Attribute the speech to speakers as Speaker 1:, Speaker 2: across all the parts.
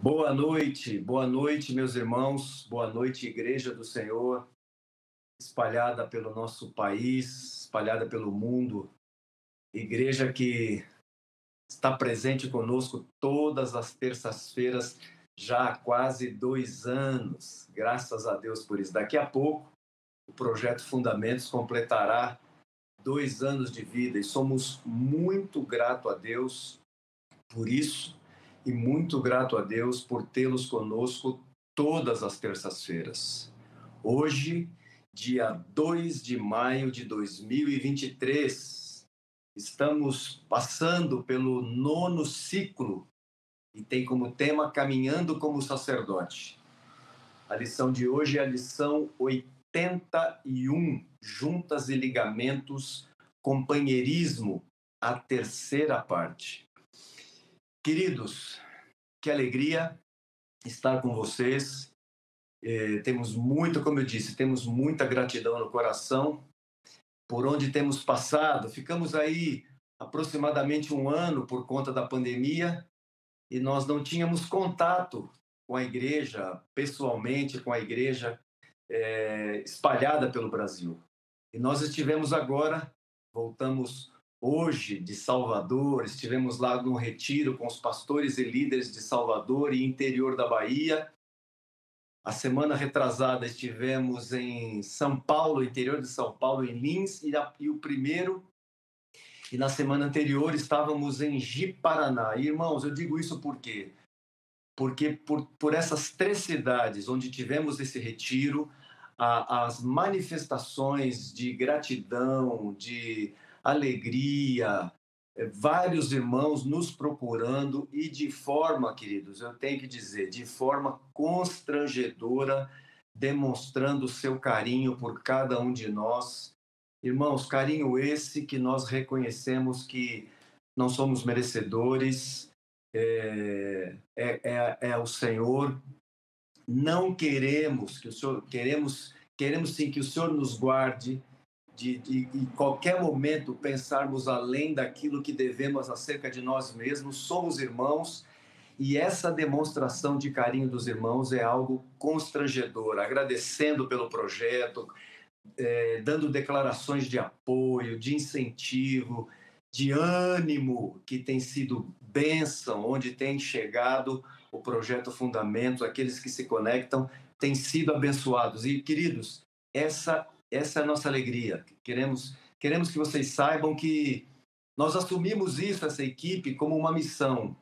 Speaker 1: Boa noite, boa noite, meus irmãos, boa noite, Igreja do Senhor, espalhada pelo nosso país, espalhada pelo mundo, igreja que está presente conosco todas as terças-feiras, já há quase dois anos, graças a Deus por isso. Daqui a pouco, o projeto Fundamentos completará dois anos de vida e somos muito grato a Deus por isso e muito grato a Deus por tê-los conosco todas as terças-feiras. Hoje, dia 2 de maio de 2023, estamos passando pelo nono ciclo e tem como tema Caminhando como Sacerdote. A lição de hoje é a lição 81, Juntas e Ligamentos, Companheirismo, a terceira parte. Queridos, que alegria estar com vocês. É, temos muito, como eu disse, temos muita gratidão no coração por onde temos passado. Ficamos aí aproximadamente um ano por conta da pandemia e nós não tínhamos contato com a igreja, pessoalmente com a igreja é, espalhada pelo Brasil. E nós estivemos agora, voltamos hoje de Salvador, estivemos lá no retiro com os pastores e líderes de Salvador e interior da Bahia. A semana retrasada estivemos em São Paulo, interior de São Paulo, em Lins, e, a, e o primeiro. E na semana anterior estávamos em Ji-Paraná. Irmãos, eu digo isso por quê? Porque por, por essas três cidades onde tivemos esse retiro, a, as manifestações de gratidão, de alegria, é, vários irmãos nos procurando e de forma, queridos, eu tenho que dizer, de forma constrangedora, demonstrando o seu carinho por cada um de nós. Irmãos, carinho esse que nós reconhecemos que não somos merecedores, é, é, é, é o Senhor. Não queremos que o Senhor, queremos, queremos sim que o Senhor nos guarde, de, de em qualquer momento pensarmos além daquilo que devemos acerca de nós mesmos, somos irmãos e essa demonstração de carinho dos irmãos é algo constrangedor, agradecendo pelo projeto, é, dando declarações de apoio, de incentivo, de ânimo, que tem sido bênção, onde tem chegado o projeto Fundamentos, aqueles que se conectam têm sido abençoados. E, queridos, essa essa é a nossa alegria. Queremos, queremos que vocês saibam que nós assumimos isso, essa equipe, como uma missão.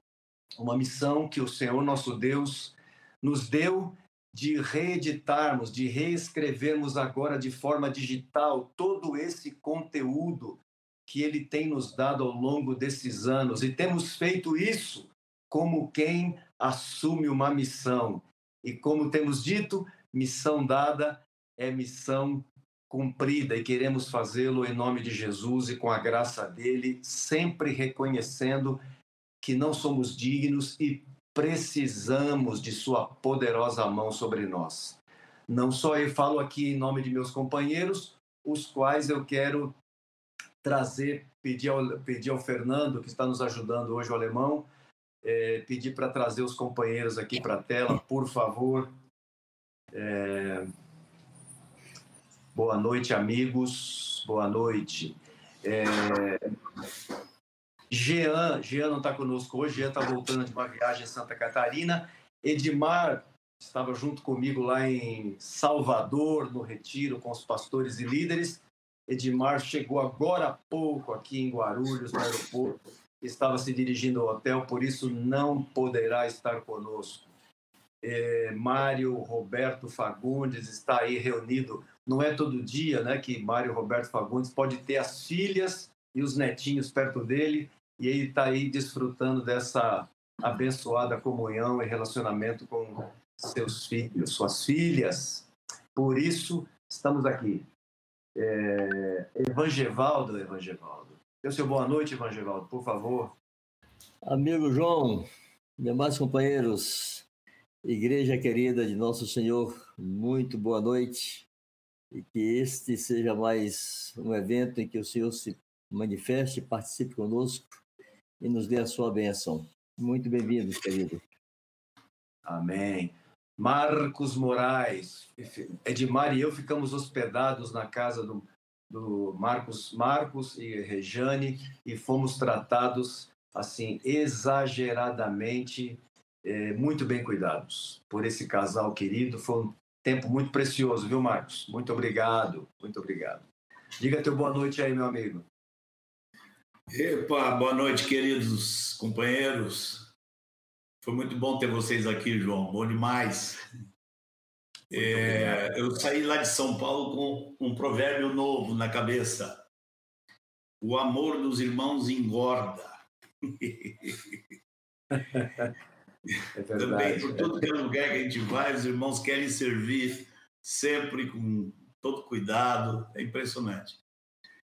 Speaker 1: Uma missão que o Senhor nosso Deus nos deu de reeditarmos, de reescrevermos agora de forma digital todo esse conteúdo que ele tem nos dado ao longo desses anos. E temos feito isso como quem assume uma missão. E como temos dito, missão dada é missão cumprida e queremos fazê-lo em nome de Jesus e com a graça dele, sempre reconhecendo que não somos dignos e precisamos de sua poderosa mão sobre nós. Não só eu falo aqui em nome de meus companheiros, os quais eu quero trazer, pedir ao, pedir ao Fernando, que está nos ajudando hoje, o alemão, é, pedir para trazer os companheiros aqui para a tela, por favor. É, Boa noite, amigos. Boa noite. É... Jean, Jean não está conosco hoje, Jean está voltando de uma viagem a Santa Catarina. Edmar estava junto comigo lá em Salvador, no retiro, com os pastores e líderes. Edmar chegou agora há pouco aqui em Guarulhos, no aeroporto, estava se dirigindo ao hotel, por isso não poderá estar conosco. É, Mário Roberto Fagundes está aí reunido não é todo dia né, que Mário Roberto Fagundes pode ter as filhas e os netinhos perto dele e ele está aí desfrutando dessa abençoada comunhão e relacionamento com seus filhos, suas filhas. Por isso, estamos aqui. É... Evangevaldo, Evangevaldo. Dê seu boa noite, Evangevaldo, por favor.
Speaker 2: Amigo João, demais companheiros, igreja querida de Nosso Senhor, muito boa noite e que este seja mais um evento em que o Senhor se manifeste, participe conosco e nos dê a sua bênção. Muito bem-vindos, querido.
Speaker 1: Amém. Marcos Moraes, Edmar e eu ficamos hospedados na casa do, do Marcos, Marcos e Rejane e fomos tratados assim exageradamente é, muito bem cuidados por esse casal querido. Foi um tempo muito precioso, viu, Marcos? Muito obrigado, muito obrigado. Diga teu boa noite aí, meu amigo.
Speaker 3: Epa, boa noite, queridos companheiros. Foi muito bom ter vocês aqui, João. Bom demais. É, eu saí lá de São Paulo com um provérbio novo na cabeça. O amor dos irmãos engorda. É Também, por todo é lugar que a gente vai, os irmãos querem servir sempre com todo cuidado. É impressionante.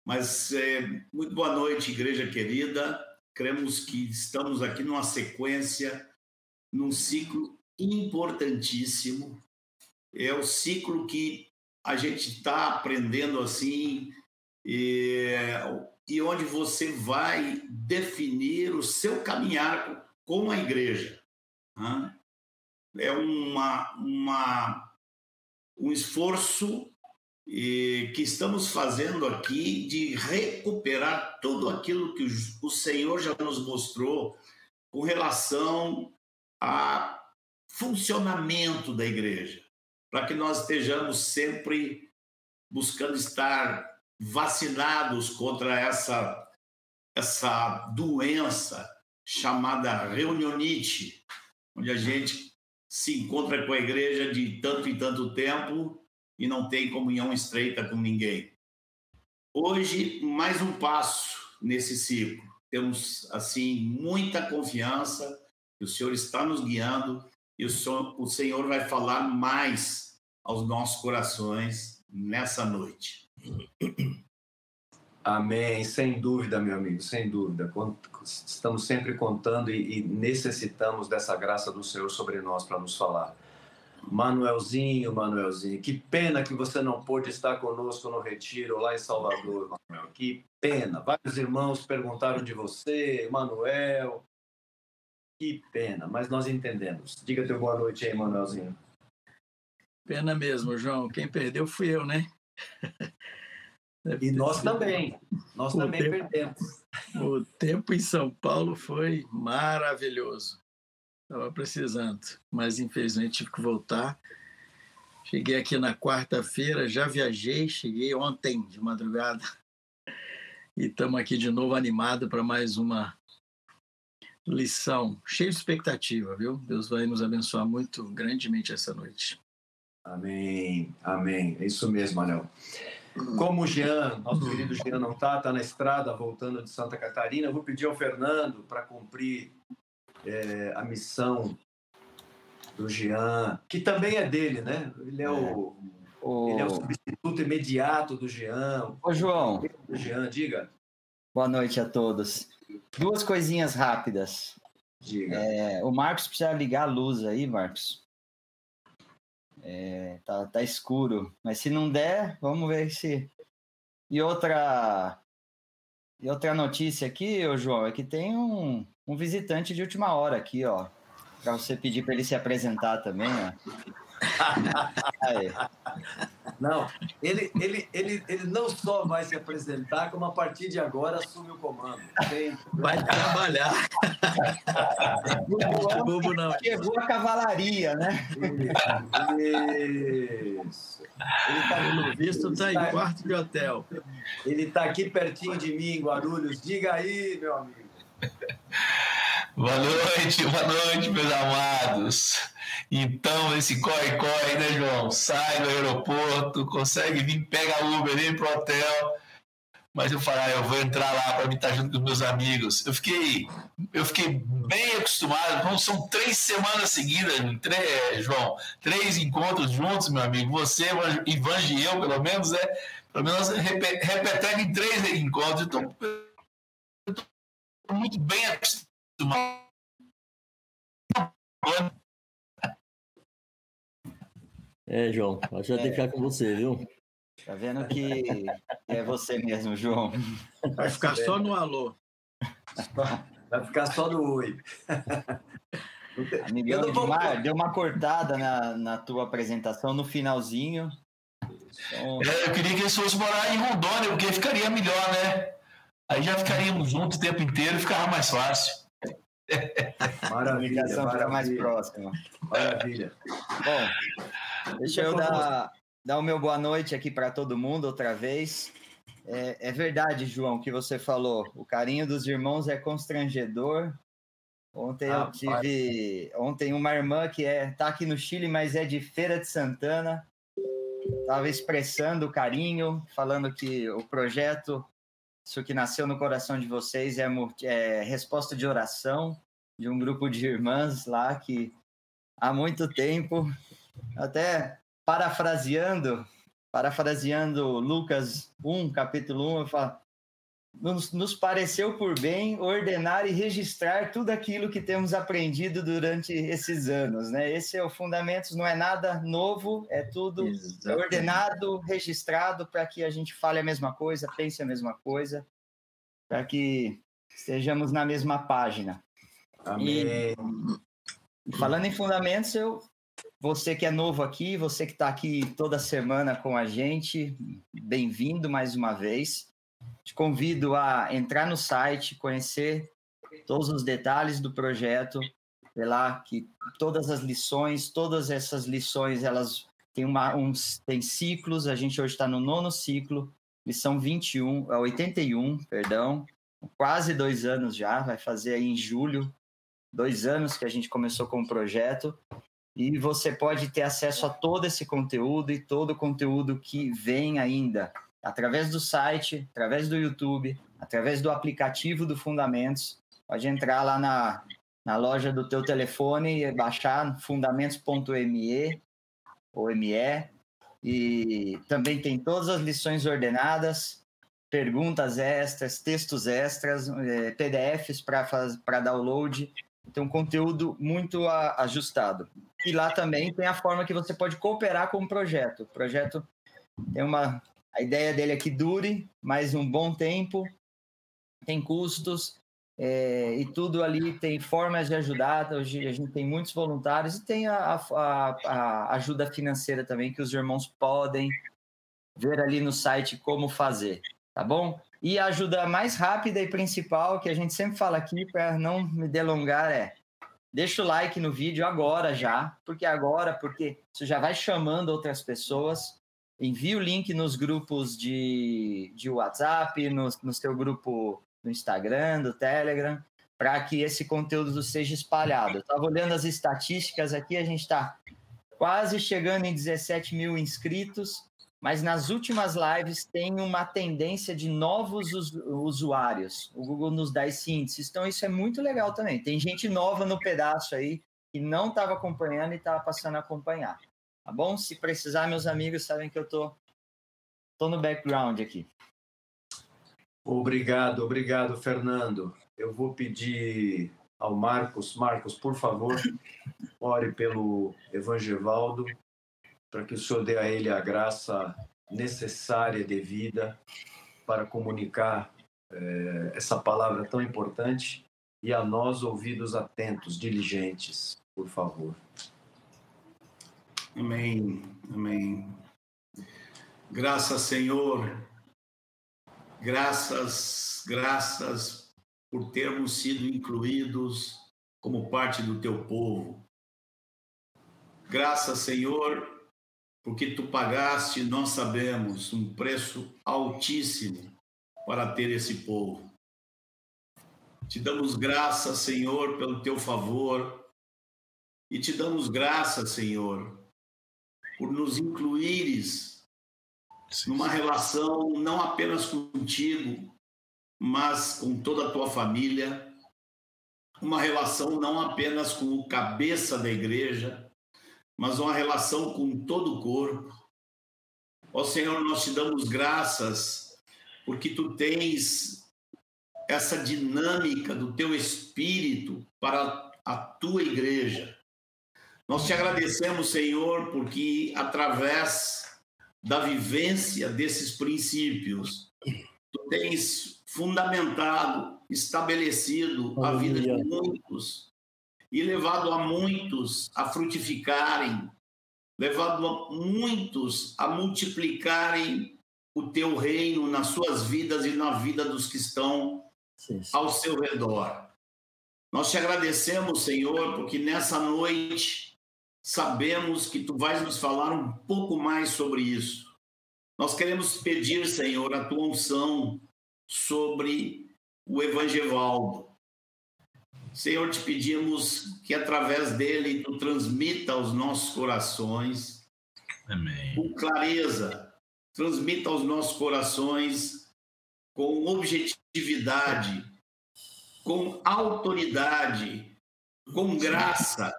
Speaker 3: Mas é, muito boa noite, igreja querida. Cremos que estamos aqui numa sequência, num ciclo importantíssimo. É o ciclo que a gente está aprendendo assim, e, e onde você vai definir o seu caminhar com a igreja. É uma, uma, um esforço que estamos fazendo aqui de recuperar tudo aquilo que o Senhor já nos mostrou com relação a funcionamento da igreja, para que nós estejamos sempre buscando estar vacinados contra essa essa doença chamada reunionite, onde a gente se encontra com a igreja de tanto e tanto tempo e não tem comunhão estreita com ninguém. Hoje, mais um passo nesse ciclo. Temos, assim, muita confiança que o Senhor está nos guiando e o Senhor, o Senhor vai falar mais aos nossos corações nessa noite.
Speaker 1: Amém, sem dúvida, meu amigo, sem dúvida. Estamos sempre contando e necessitamos dessa graça do Senhor sobre nós para nos falar. Manuelzinho, Manuelzinho, que pena que você não pôde estar conosco no retiro lá em Salvador, Manuel. Que pena. Vários irmãos perguntaram de você, Manuel. Que pena, mas nós entendemos. Diga teu boa noite aí, Manuelzinho.
Speaker 4: Pena mesmo, João. Quem perdeu fui eu, né?
Speaker 1: e nós também. Nós o também tempo, perdemos.
Speaker 4: O tempo em São Paulo foi maravilhoso. Estava precisando, mas infelizmente tive que voltar. Cheguei aqui na quarta-feira, já viajei, cheguei ontem de madrugada. E estamos aqui de novo animado para mais uma lição, cheio de expectativa, viu? Deus vai nos abençoar muito grandemente essa noite.
Speaker 1: Amém, amém. É isso mesmo, Anel. Como o Jean, nosso querido Jean não está, está na estrada voltando de Santa Catarina, eu vou pedir ao Fernando para cumprir é, a missão do Jean, que também é dele, né? Ele é, o, o... Ele é o substituto imediato do Jean.
Speaker 5: Ô, João.
Speaker 1: O Jean, diga.
Speaker 5: Boa noite a todos. Duas coisinhas rápidas.
Speaker 1: Diga.
Speaker 5: É, o Marcos precisa ligar a luz aí, Marcos. É, tá, tá escuro. Mas se não der, vamos ver se. E outra. E outra notícia aqui, ô João, é que tem um, um visitante de última hora aqui, ó. Para você pedir para ele se apresentar também, ó.
Speaker 1: Aí. Não, ele, ele, ele, ele não só vai se apresentar, como a partir de agora assume o comando.
Speaker 4: Vai trabalhar.
Speaker 5: Bobo não. Chegou a cavalaria, né?
Speaker 1: Isso. Ele tá,
Speaker 4: Pelo visto, está em quarto de hotel.
Speaker 1: Ele está aqui pertinho de mim, Guarulhos. Diga aí, meu amigo.
Speaker 6: Boa noite, boa noite, meus amados. Então, esse corre-corre, né, João? Sai do aeroporto, consegue vir, pega Uber, vem pro hotel. Mas eu falei, ah, eu vou entrar lá para me estar junto com meus amigos. Eu fiquei, eu fiquei bem acostumado. Então, são três semanas seguidas, três, João, três encontros juntos, meu amigo. Você, Ivan e eu, pelo menos, é, pelo menos repete em três encontros. Então, eu tô muito bem acostumado
Speaker 2: é, João, acho que vai ter que ficar com você, viu?
Speaker 5: Tá vendo que é você mesmo, João.
Speaker 4: Vai ficar só no alô.
Speaker 1: Vai ficar só no oi.
Speaker 5: Amigão Edmar, deu uma cortada na, na tua apresentação no finalzinho.
Speaker 6: Então... É, eu queria que eles fossem morar em Rondônia, porque ficaria melhor, né? Aí já ficaríamos juntos o tempo inteiro e ficava mais fácil.
Speaker 5: Maravilha, a comunicação fica mais próxima.
Speaker 1: Maravilha.
Speaker 5: Bom, deixa eu dar, dar o meu boa noite aqui para todo mundo outra vez. É, é, verdade, João, que você falou. O carinho dos irmãos é constrangedor. Ontem ah, eu tive. Pai. Ontem uma irmã que é, tá aqui no Chile, mas é de Feira de Santana. Estava expressando o carinho, falando que o projeto isso que nasceu no coração de vocês é, é resposta de oração de um grupo de irmãs lá que há muito tempo, até parafraseando, parafraseando Lucas 1, capítulo 1, eu falo, nos, nos, pareceu por bem ordenar e registrar tudo aquilo que temos aprendido durante esses anos, né? Esse é o fundamento, não é nada novo, é tudo Exatamente. ordenado, registrado para que a gente fale a mesma coisa, pense a mesma coisa, para que estejamos na mesma página. Amém. E, falando em fundamentos, eu você que é novo aqui, você que está aqui toda semana com a gente, bem-vindo mais uma vez. Te convido a entrar no site, conhecer todos os detalhes do projeto, ver lá que todas as lições, todas essas lições, elas têm, uma, uns, têm ciclos, a gente hoje está no nono ciclo, lição 21, 81, é, perdão, quase dois anos já, vai fazer aí em julho, dois anos que a gente começou com o projeto, e você pode ter acesso a todo esse conteúdo e todo o conteúdo que vem ainda através do site, através do YouTube, através do aplicativo do Fundamentos. Pode entrar lá na, na loja do teu telefone e baixar fundamentos.me ou ME. E também tem todas as lições ordenadas, perguntas extras, textos extras, é, PDFs para download. Tem um conteúdo muito a, ajustado. E lá também tem a forma que você pode cooperar com o projeto. O projeto tem uma a ideia dele é que dure mais um bom tempo, tem custos é, e tudo ali tem formas de ajudar. Hoje a gente tem muitos voluntários e tem a, a, a ajuda financeira também que os irmãos podem ver ali no site como fazer, tá bom? E a ajuda mais rápida e principal que a gente sempre fala aqui para não me delongar é deixa o like no vídeo agora já, porque agora, porque isso já vai chamando outras pessoas envie o link nos grupos de, de WhatsApp, no, no seu grupo no Instagram, do Telegram, para que esse conteúdo seja espalhado. Estava olhando as estatísticas aqui, a gente está quase chegando em 17 mil inscritos, mas nas últimas lives tem uma tendência de novos usuários. O Google nos dá esse índice, então isso é muito legal também. Tem gente nova no pedaço aí que não estava acompanhando e estava passando a acompanhar. Tá bom? Se precisar, meus amigos sabem que eu tô, tô no background aqui.
Speaker 1: Obrigado, obrigado, Fernando. Eu vou pedir ao Marcos, Marcos, por favor, ore pelo Evangevaldo, para que o Senhor dê a ele a graça necessária, devida, para comunicar é, essa palavra tão importante e a nós, ouvidos atentos, diligentes, por favor.
Speaker 3: Amém, amém. Graças, Senhor. Graças, graças por termos sido incluídos como parte do teu povo. Graças, Senhor, porque tu pagaste, nós sabemos, um preço altíssimo para ter esse povo. Te damos graças, Senhor, pelo teu favor, e te damos graças, Senhor, por nos incluires Sim. numa relação não apenas contigo, mas com toda a tua família, uma relação não apenas com o cabeça da igreja, mas uma relação com todo o corpo. Ó Senhor, nós te damos graças porque tu tens essa dinâmica do teu espírito para a tua igreja. Nós te agradecemos, Senhor, porque através da vivência desses princípios, tu tens fundamentado, estabelecido a vida de muitos e levado a muitos a frutificarem, levado a muitos a multiplicarem o teu reino nas suas vidas e na vida dos que estão sim, sim. ao seu redor. Nós te agradecemos, Senhor, porque nessa noite sabemos que tu vais nos falar um pouco mais sobre isso. Nós queremos pedir, Senhor, a tua unção sobre o Evangelho. Senhor, te pedimos que através dele tu transmita aos nossos corações Amém. com clareza, transmita aos nossos corações com objetividade, com autoridade, com graça.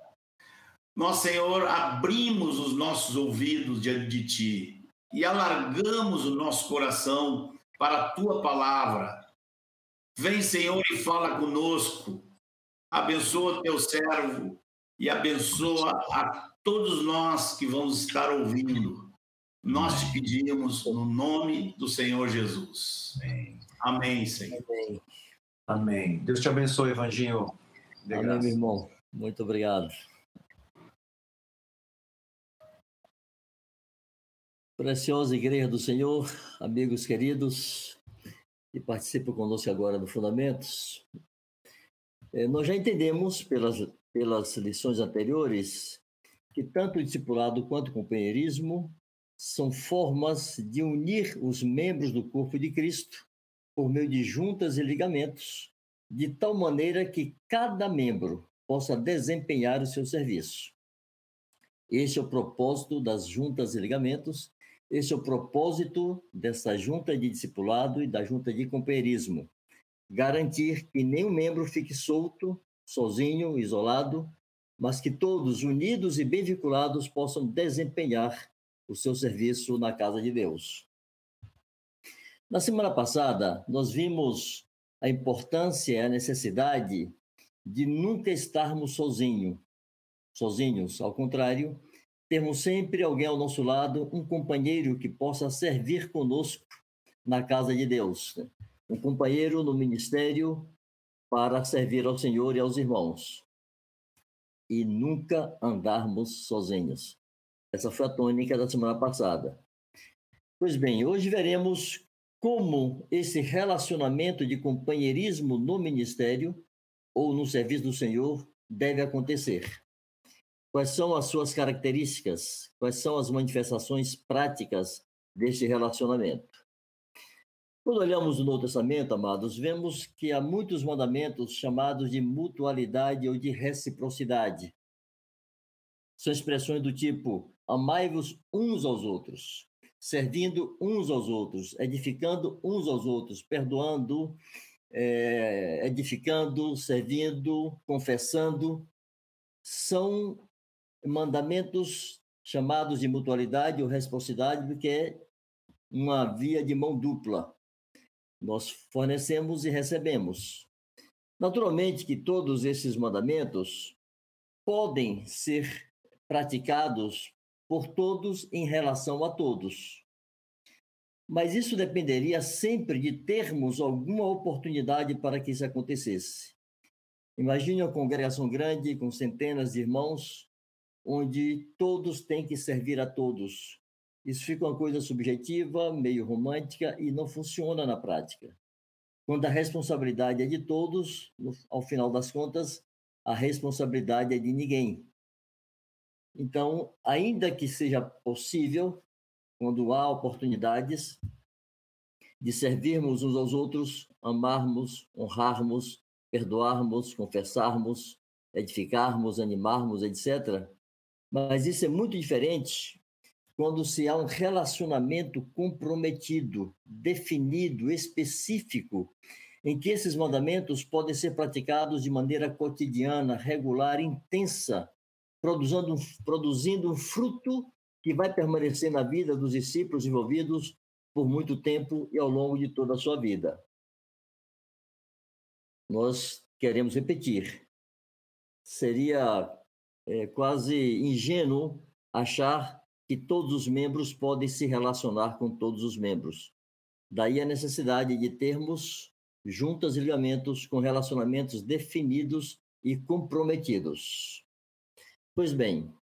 Speaker 3: Nós, Senhor, abrimos os nossos ouvidos diante de ti e alargamos o nosso coração para a tua palavra. Vem, Senhor, e fala conosco. Abençoa teu servo e abençoa a todos nós que vamos estar ouvindo. Nós te pedimos no nome do Senhor Jesus. Amém, Amém Senhor. Amém.
Speaker 1: Amém. Deus te abençoe, Evanginho.
Speaker 2: Amém, meu irmão. Muito obrigado. Preciosa Igreja do Senhor, amigos queridos que participam conosco agora do Fundamentos, nós já entendemos pelas, pelas lições anteriores que tanto o discipulado quanto o companheirismo são formas de unir os membros do corpo de Cristo por meio de juntas e ligamentos, de tal maneira que cada membro possa desempenhar o seu serviço. Este é o propósito das juntas e ligamentos esse é o propósito dessa junta de discipulado e da junta de companheirismo. Garantir que nenhum membro fique solto, sozinho, isolado, mas que todos, unidos e bem vinculados, possam desempenhar o seu serviço na casa de Deus. Na semana passada, nós vimos a importância e a necessidade de nunca estarmos sozinhos, sozinhos, ao contrário, termos sempre alguém ao nosso lado, um companheiro que possa servir conosco na casa de Deus? Um companheiro no ministério para servir ao Senhor e aos irmãos. E nunca andarmos sozinhos. Essa foi a tônica da semana passada. Pois bem, hoje veremos como esse relacionamento de companheirismo no ministério ou no serviço do Senhor deve acontecer. Quais são as suas características? Quais são as manifestações práticas deste relacionamento? Quando olhamos no Novo Testamento, amados, vemos que há muitos mandamentos chamados de mutualidade ou de reciprocidade. São expressões do tipo: amai-vos uns aos outros, servindo uns aos outros, edificando uns aos outros, perdoando, é, edificando, servindo, confessando. São mandamentos chamados de mutualidade ou reciprocidade, porque é uma via de mão dupla. Nós fornecemos e recebemos. Naturalmente que todos esses mandamentos podem ser praticados por todos em relação a todos. Mas isso dependeria sempre de termos alguma oportunidade para que isso acontecesse. Imagine uma congregação grande com centenas de irmãos onde todos têm que servir a todos. Isso fica uma coisa subjetiva, meio romântica e não funciona na prática. Quando a responsabilidade é de todos, no, ao final das contas, a responsabilidade é de ninguém. Então, ainda que seja possível, quando há oportunidades, de servirmos uns aos outros, amarmos, honrarmos, perdoarmos, confessarmos, edificarmos, animarmos, etc., mas isso é muito diferente quando se há um relacionamento comprometido, definido, específico, em que esses mandamentos podem ser praticados de maneira cotidiana, regular, intensa, produzindo, produzindo um fruto que vai permanecer na vida dos discípulos envolvidos por muito tempo e ao longo de toda a sua vida. Nós queremos repetir. Seria é quase ingênuo achar que todos os membros podem se relacionar com todos os membros. Daí a necessidade de termos juntas e ligamentos com relacionamentos definidos e comprometidos. Pois bem,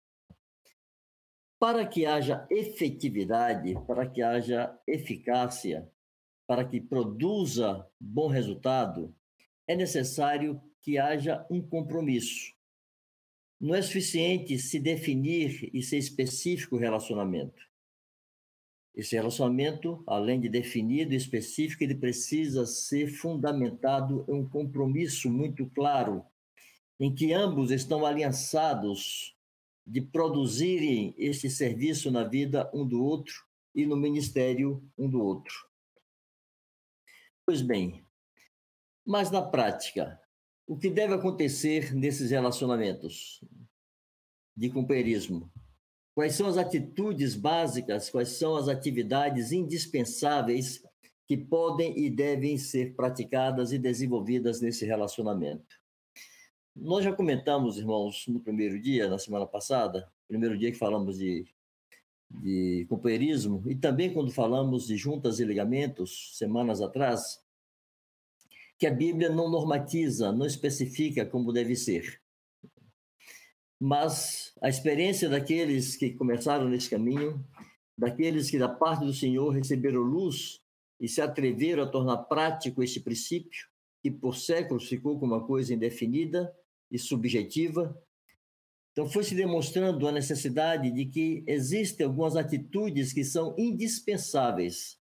Speaker 2: para que haja efetividade, para que haja eficácia, para que produza bom resultado, é necessário que haja um compromisso. Não é suficiente se definir e ser específico o relacionamento. Esse relacionamento, além de definido e específico, ele precisa ser fundamentado em um compromisso muito claro, em que ambos estão aliançados de produzirem esse serviço na vida um do outro e no ministério um do outro. Pois bem, mas na prática, o que deve acontecer nesses relacionamentos de companheirismo? Quais são as atitudes básicas, quais são as atividades indispensáveis que podem e devem ser praticadas e desenvolvidas nesse relacionamento? Nós já comentamos, irmãos, no primeiro dia, na semana passada, primeiro dia que falamos de, de companheirismo, e também quando falamos de juntas e ligamentos, semanas atrás, que a Bíblia não normatiza, não especifica como deve ser. Mas a experiência daqueles que começaram nesse caminho, daqueles que da parte do Senhor receberam luz e se atreveram a tornar prático este princípio, que por séculos ficou como uma coisa indefinida e subjetiva. Então, foi se demonstrando a necessidade de que existem algumas atitudes que são indispensáveis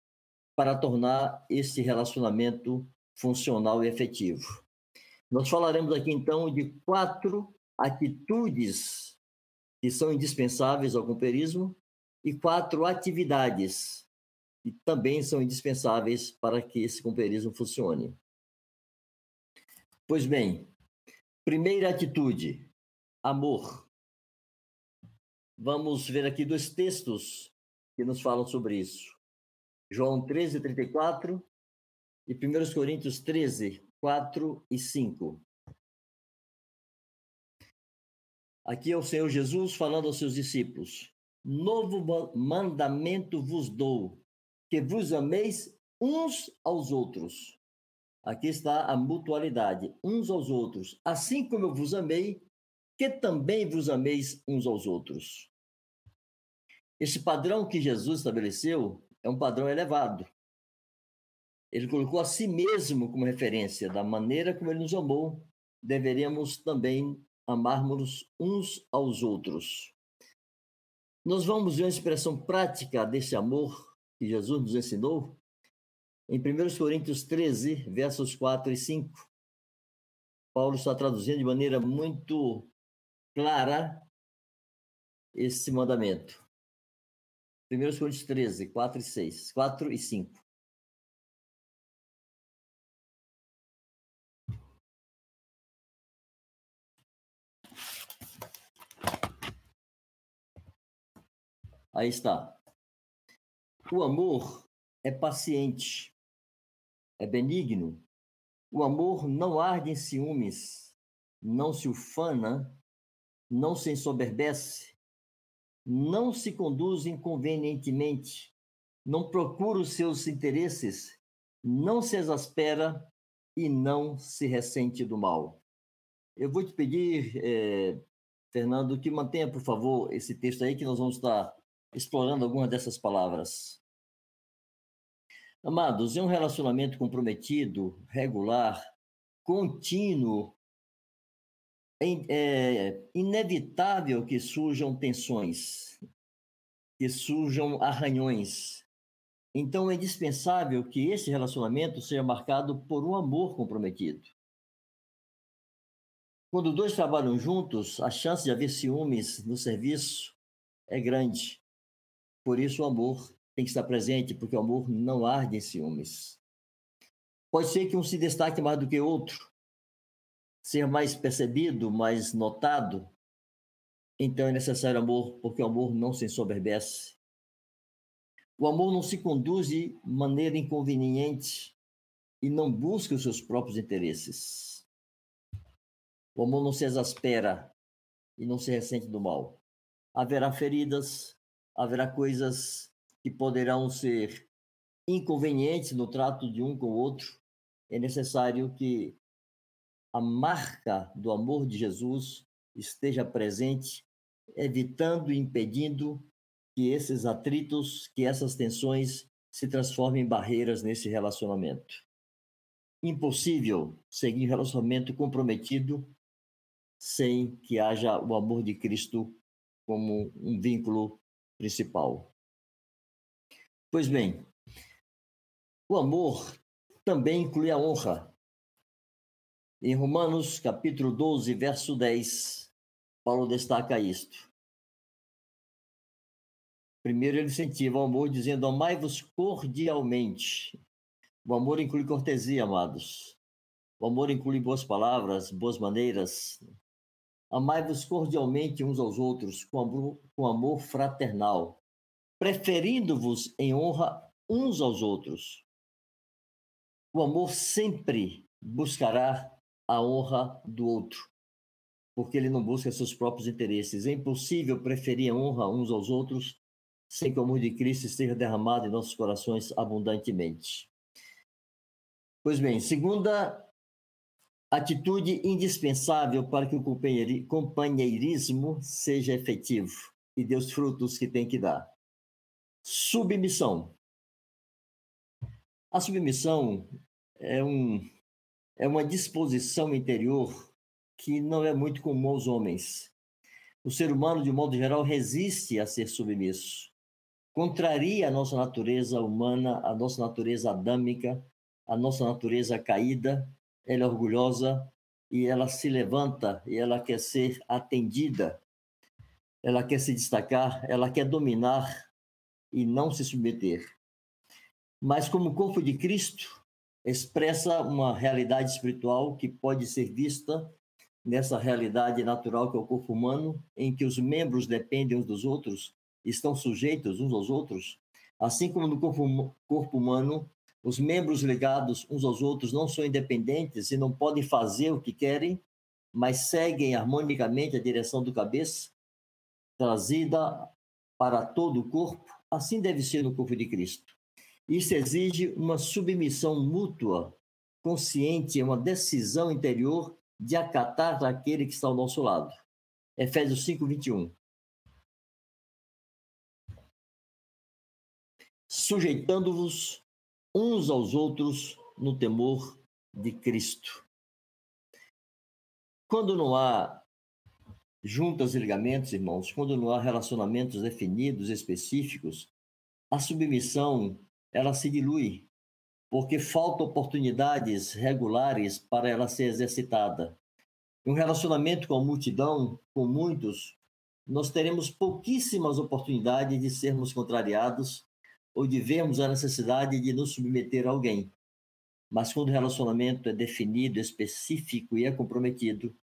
Speaker 2: para tornar esse relacionamento funcional e efetivo. Nós falaremos aqui então de quatro atitudes que são indispensáveis ao companheirismo e quatro atividades que também são indispensáveis para que esse companheirismo funcione. Pois bem, primeira atitude, amor. Vamos ver aqui dois textos que nos falam sobre isso. João 13, 34 e 1 Coríntios 13, 4 e 5. Aqui é o Senhor Jesus falando aos seus discípulos: Novo mandamento vos dou, que vos ameis uns aos outros. Aqui está a mutualidade, uns aos outros, assim como eu vos amei, que também vos ameis uns aos outros. Esse padrão que Jesus estabeleceu é um padrão elevado. Ele colocou a si mesmo como referência da maneira como ele nos amou, deveríamos também amarmos uns aos outros. Nós vamos ver uma expressão prática desse amor que Jesus nos ensinou em 1 Coríntios 13, versos 4 e 5. Paulo está traduzindo de maneira muito clara esse mandamento. 1 Coríntios 13, 4 e 6, 4 e 5. Aí está. O amor é paciente, é benigno. O amor não arde em ciúmes, não se ufana, não se ensoberbece, não se conduz inconvenientemente, não procura os seus interesses, não se exaspera e não se ressente do mal. Eu vou te pedir, eh, Fernando, que mantenha, por favor, esse texto aí que nós vamos estar explorando algumas dessas palavras. Amados, em um relacionamento comprometido, regular, contínuo, é inevitável que surjam tensões, que surjam arranhões. Então é indispensável que esse relacionamento seja marcado por um amor comprometido. Quando dois trabalham juntos, a chance de haver ciúmes no serviço é grande. Por isso o amor tem que estar presente, porque o amor não arde em ciúmes. Pode ser que um se destaque mais do que outro, ser mais percebido, mais notado. Então é necessário amor, porque o amor não se ensoberbece. O amor não se conduz de maneira inconveniente e não busca os seus próprios interesses. O amor não se exaspera e não se ressente do mal. Haverá feridas, haverá coisas que poderão ser inconvenientes no trato de um com o outro. É necessário que a marca do amor de Jesus esteja presente, evitando e impedindo que esses atritos, que essas tensões se transformem em barreiras nesse relacionamento. Impossível seguir um relacionamento comprometido sem que haja o amor de Cristo como um vínculo principal. Pois bem, o amor também inclui a honra. Em Romanos, capítulo 12, verso 10, Paulo destaca isto. Primeiro, ele incentiva o amor, dizendo: Amai-vos cordialmente. O amor inclui cortesia, amados. O amor inclui boas palavras, boas maneiras. Amai-vos cordialmente uns aos outros, com amor, com amor fraternal, preferindo-vos em honra uns aos outros. O amor sempre buscará a honra do outro, porque ele não busca seus próprios interesses. É impossível preferir a honra uns aos outros sem que o amor de Cristo esteja derramado em nossos corações abundantemente. Pois bem, segunda atitude indispensável para que o companheirismo seja efetivo e dê os frutos que tem que dar. Submissão. A submissão é, um, é uma disposição interior que não é muito comum aos homens. O ser humano, de modo geral, resiste a ser submisso contraria a nossa natureza humana, a nossa natureza adâmica, a nossa natureza caída. Ela é orgulhosa e ela se levanta e ela quer ser atendida, ela quer se destacar, ela quer dominar e não se submeter. Mas, como corpo de Cristo, expressa uma realidade espiritual que pode ser vista nessa realidade natural que é o corpo humano, em que os membros dependem uns dos outros estão sujeitos uns aos outros, assim como no corpo, corpo humano, os membros ligados uns aos outros não são independentes e não podem fazer o que querem, mas seguem harmonicamente a direção do cabeça, trazida para todo o corpo, assim deve ser no corpo de Cristo. Isso exige uma submissão mútua, consciente, uma decisão interior de acatar aquele que está ao nosso lado. Efésios 5, 21. sujeitando-vos uns aos outros no temor de Cristo. Quando não há juntas e ligamentos, irmãos, quando não há relacionamentos definidos, específicos, a submissão ela se dilui, porque faltam oportunidades regulares para ela ser exercitada. Em um relacionamento com a multidão, com muitos, nós teremos pouquíssimas oportunidades de sermos contrariados ou de vermos a necessidade de nos submeter a alguém. Mas quando o relacionamento é definido, específico e é comprometido,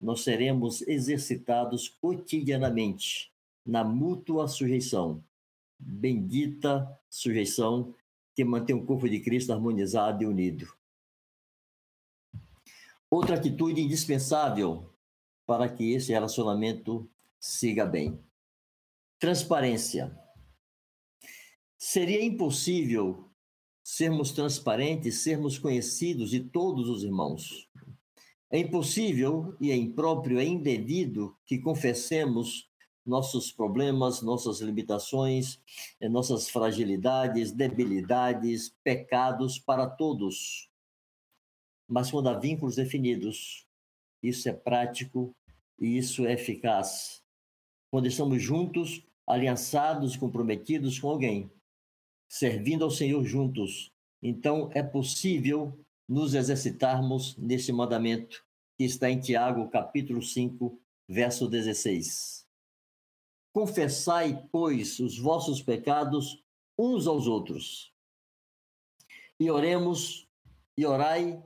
Speaker 2: nós seremos exercitados cotidianamente na mútua sujeição. Bendita sujeição que mantém o corpo de Cristo harmonizado e unido. Outra atitude indispensável para que esse relacionamento siga bem. Transparência. Seria impossível sermos transparentes, sermos conhecidos de todos os irmãos. É impossível e é impróprio, é indevido que confessemos nossos problemas, nossas limitações, eh, nossas fragilidades, debilidades, pecados para todos. Mas quando há vínculos definidos, isso é prático e isso é eficaz. Quando estamos juntos, aliançados, comprometidos com alguém, servindo ao Senhor juntos. Então, é possível nos exercitarmos nesse mandamento que está em Tiago, capítulo 5, verso 16. Confessai, pois, os vossos pecados uns aos outros. E oremos e orai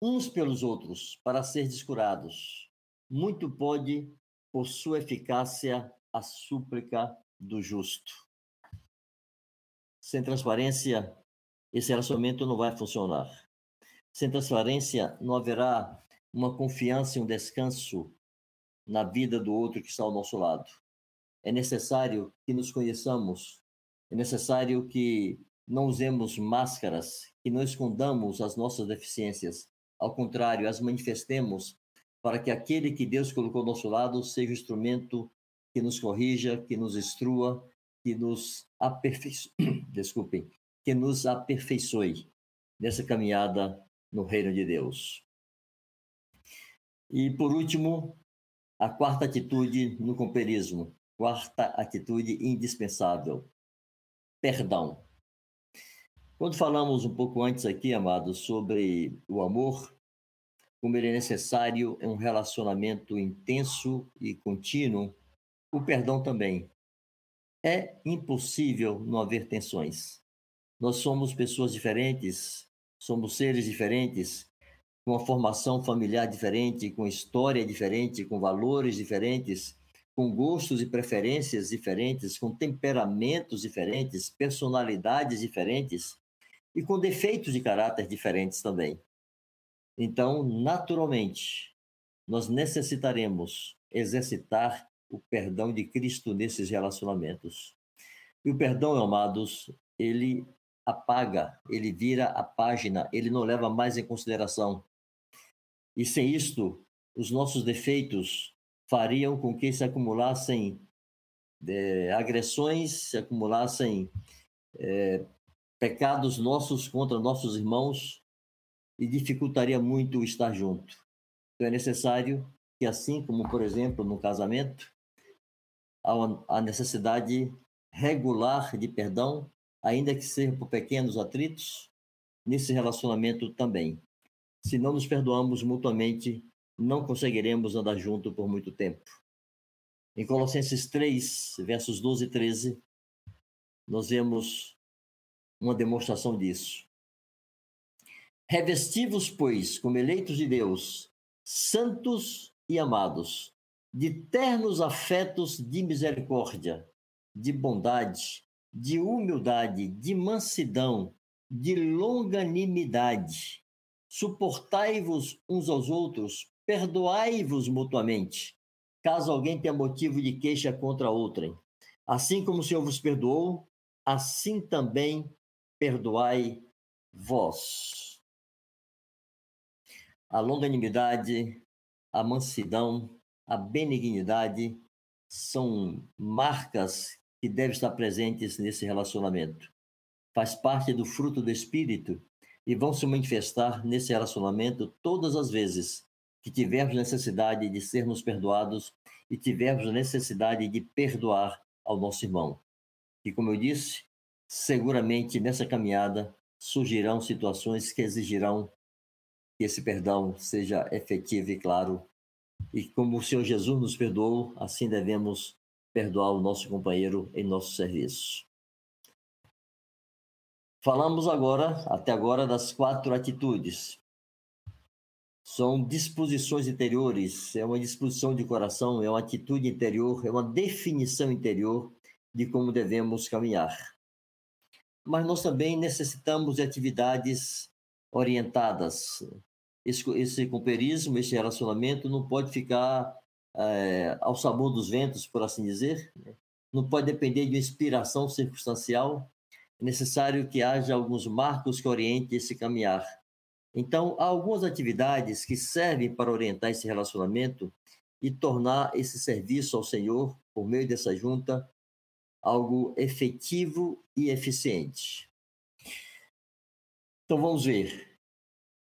Speaker 2: uns pelos outros para ser curados. Muito pode, por sua eficácia, a súplica do justo. Sem transparência, esse relacionamento não vai funcionar. Sem transparência, não haverá uma confiança e um descanso na vida do outro que está ao nosso lado. É necessário que nos conheçamos, é necessário que não usemos máscaras, que não escondamos as nossas deficiências, Ao contrário, as manifestemos para que aquele que Deus colocou ao nosso lado seja o instrumento que nos corrija, que nos instrua, que nos aperfeiçoe, desculpem, que nos aperfeiçoe nessa caminhada no reino de Deus. E por último, a quarta atitude no companheirismo, quarta atitude indispensável, perdão. Quando falamos um pouco antes aqui, amados, sobre o amor, como ele é necessário em um relacionamento intenso e contínuo, o perdão também. É impossível não haver tensões. Nós somos pessoas diferentes, somos seres diferentes, com uma formação familiar diferente, com história diferente, com valores diferentes, com gostos e preferências diferentes, com temperamentos diferentes, personalidades diferentes e com defeitos de caráter diferentes também. Então, naturalmente, nós necessitaremos exercitar o perdão de Cristo nesses relacionamentos. E o perdão, amados, ele apaga, ele vira a página, ele não leva mais em consideração. E sem isto, os nossos defeitos fariam com que se acumulassem é, agressões, se acumulassem é, pecados nossos contra nossos irmãos e dificultaria muito estar junto. Então é necessário que, assim como, por exemplo, no casamento, a necessidade regular de perdão, ainda que seja por pequenos atritos, nesse relacionamento também. Se não nos perdoamos mutuamente, não conseguiremos andar junto por muito tempo. Em Colossenses 3, versos 12 e 13, nós vemos uma demonstração disso. Revestivos, pois, como eleitos de Deus, santos e amados, de ternos afetos de misericórdia, de bondade, de humildade, de mansidão, de longanimidade. Suportai-vos uns aos outros, perdoai-vos mutuamente, caso alguém tenha motivo de queixa contra outrem. Assim como o Senhor vos perdoou, assim também perdoai vós. A longanimidade, a mansidão, a benignidade são marcas que devem estar presentes nesse relacionamento. Faz parte do fruto do Espírito e vão se manifestar nesse relacionamento todas as vezes que tivermos necessidade de sermos perdoados e tivermos necessidade de perdoar ao nosso irmão. E como eu disse, seguramente nessa caminhada surgirão situações que exigirão que esse perdão seja efetivo e claro e como o Senhor Jesus nos perdoou, assim devemos perdoar o nosso companheiro em nosso serviço. Falamos agora, até agora, das quatro atitudes. São disposições interiores, é uma disposição de coração, é uma atitude interior, é uma definição interior de como devemos caminhar. Mas nós também necessitamos de atividades orientadas, esse, esse companheirismo, esse relacionamento não pode ficar é, ao sabor dos ventos, por assim dizer, né? não pode depender de uma inspiração circunstancial, é necessário que haja alguns marcos que orientem esse caminhar. Então, há algumas atividades que servem para orientar esse relacionamento e tornar esse serviço ao Senhor, por meio dessa junta, algo efetivo e eficiente. Então, vamos ver.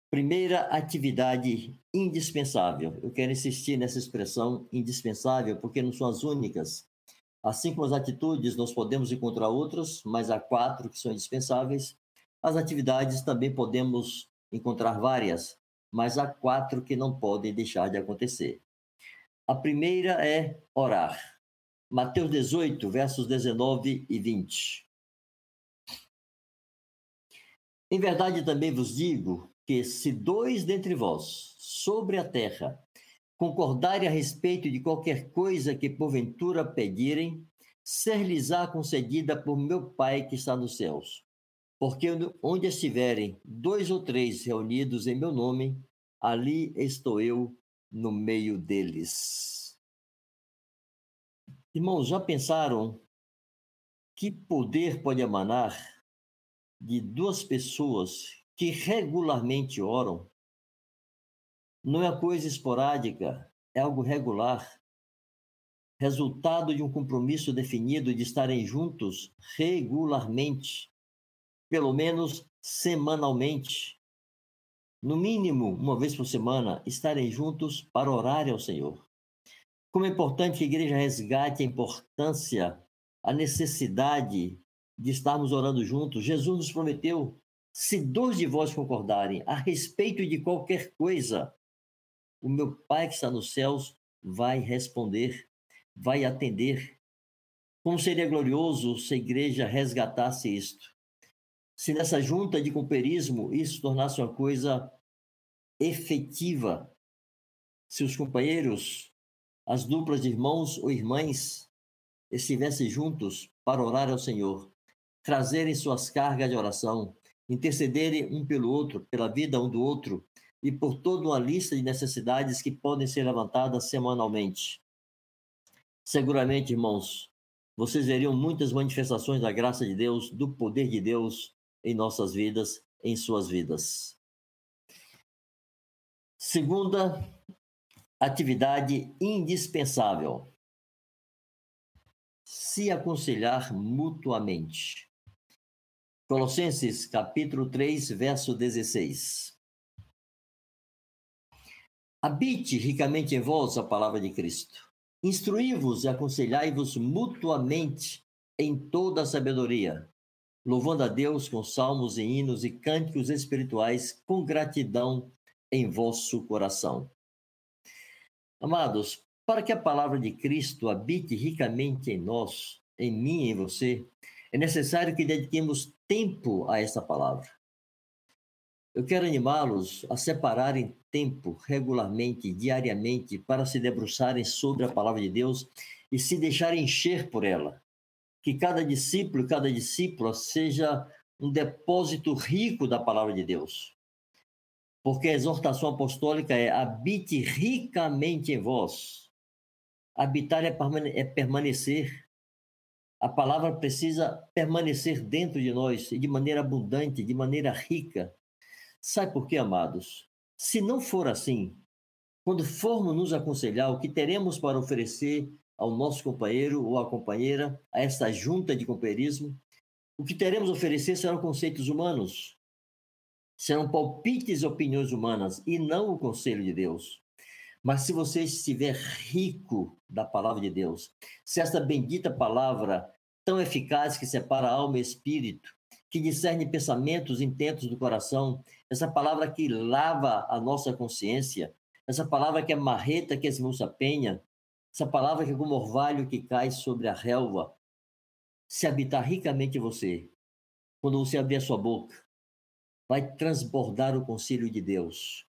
Speaker 2: Primeira atividade indispensável. Eu quero insistir nessa expressão indispensável, porque não são as únicas. Assim como as atitudes, nós podemos encontrar outras, mas há quatro que são indispensáveis. As atividades também podemos encontrar várias, mas há quatro que não podem deixar de acontecer. A primeira é orar. Mateus 18, versos 19 e 20. Em verdade também vos digo que se dois dentre vós sobre a terra concordarem a respeito de qualquer coisa que porventura pedirem, ser-lhes-á concedida por meu Pai que está nos céus. Porque onde estiverem dois ou três reunidos em meu nome, ali estou eu no meio deles. Irmãos, já pensaram que poder pode emanar de duas pessoas que regularmente oram, não é coisa esporádica, é algo regular, resultado de um compromisso definido de estarem juntos regularmente, pelo menos semanalmente. No mínimo, uma vez por semana, estarem juntos para orar ao Senhor. Como é importante que a igreja resgate a importância, a necessidade de estarmos orando juntos. Jesus nos prometeu: se dois de vós concordarem a respeito de qualquer coisa, o meu Pai que está nos céus vai responder, vai atender. Como seria glorioso se a igreja resgatasse isto. Se nessa junta de companheirismo isso tornasse uma coisa efetiva. Se os companheiros, as duplas de irmãos ou irmãs, estivessem juntos para orar ao Senhor, trazerem suas cargas de oração, intercederem um pelo outro, pela vida um do outro e por toda uma lista de necessidades que podem ser levantadas semanalmente. Seguramente, irmãos, vocês veriam muitas manifestações da graça de Deus, do poder de Deus em nossas vidas, em suas vidas. Segunda atividade indispensável: se aconselhar mutuamente. Colossenses capítulo 3, verso 16. Habite ricamente em vós a palavra de Cristo. Instruí-vos e aconselhai-vos mutuamente em toda a sabedoria, louvando a Deus com salmos e hinos e cânticos espirituais com gratidão em vosso coração. Amados, para que a palavra de Cristo habite ricamente em nós, em mim e em você, é necessário que dediquemos tempo a essa palavra. Eu quero animá-los a separarem tempo regularmente, diariamente, para se debruçarem sobre a palavra de Deus e se deixarem encher por ela. Que cada discípulo, cada discípula seja um depósito rico da palavra de Deus. Porque a exortação apostólica é habite ricamente em vós. Habitar é, é permanecer, a palavra precisa permanecer dentro de nós de maneira abundante, de maneira rica. Sabe por quê, amados? Se não for assim, quando formos nos aconselhar o que teremos para oferecer ao nosso companheiro ou à companheira, a essa junta de companheirismo, o que teremos a oferecer serão conceitos humanos, serão palpites e opiniões humanas e não o conselho de Deus. Mas se você estiver rico da palavra de Deus, se esta bendita palavra, tão eficaz que separa alma e espírito, que discerne pensamentos intentos do coração, essa palavra que lava a nossa consciência, essa palavra que é marreta que esmurça a penha, essa palavra que é como orvalho que cai sobre a relva, se habitar ricamente você, quando você abrir a sua boca, vai transbordar o conselho de Deus.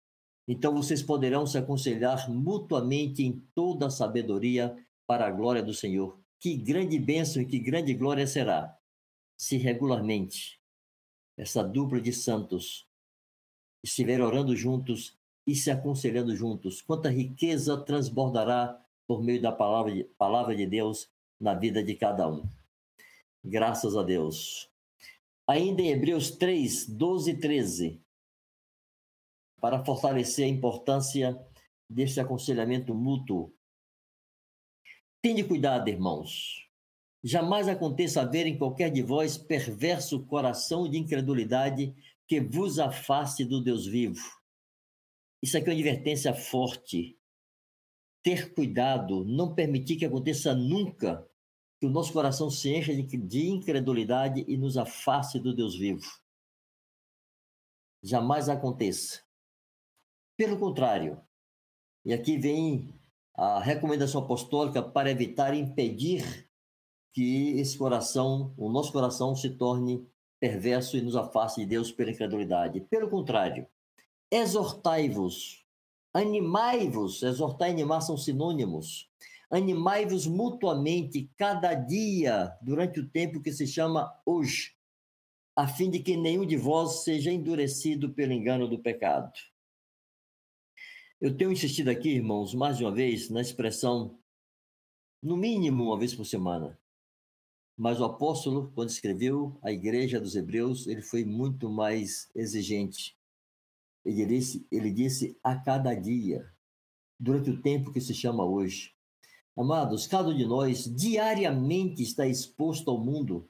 Speaker 2: Então vocês poderão se aconselhar mutuamente em toda a sabedoria para a glória do Senhor. Que grande bênção e que grande glória será se regularmente essa dupla de santos estiver orando juntos e se aconselhando juntos. Quanta riqueza transbordará por meio da palavra de, palavra de Deus na vida de cada um. Graças a Deus. Ainda em Hebreus 3, 12 e 13, para fortalecer a importância deste aconselhamento mútuo. Tende cuidado, irmãos. Jamais aconteça haver em qualquer de vós perverso coração de incredulidade que vos afaste do Deus vivo. Isso aqui é uma advertência forte. Ter cuidado, não permitir que aconteça nunca que o nosso coração se encha de incredulidade e nos afaste do Deus vivo. Jamais aconteça. Pelo contrário, e aqui vem a recomendação apostólica para evitar impedir que esse coração, o nosso coração, se torne perverso e nos afaste de Deus pela incredulidade. Pelo contrário, exortai-vos, animai-vos, exortar e animar são sinônimos. Animai-vos mutuamente cada dia durante o tempo que se chama hoje, a fim de que nenhum de vós seja endurecido pelo engano do pecado. Eu tenho insistido aqui, irmãos, mais de uma vez, na expressão no mínimo uma vez por semana. Mas o apóstolo, quando escreveu a igreja dos Hebreus, ele foi muito mais exigente. Ele disse, ele disse a cada dia, durante o tempo que se chama hoje. Amados, cada um de nós diariamente está exposto ao mundo.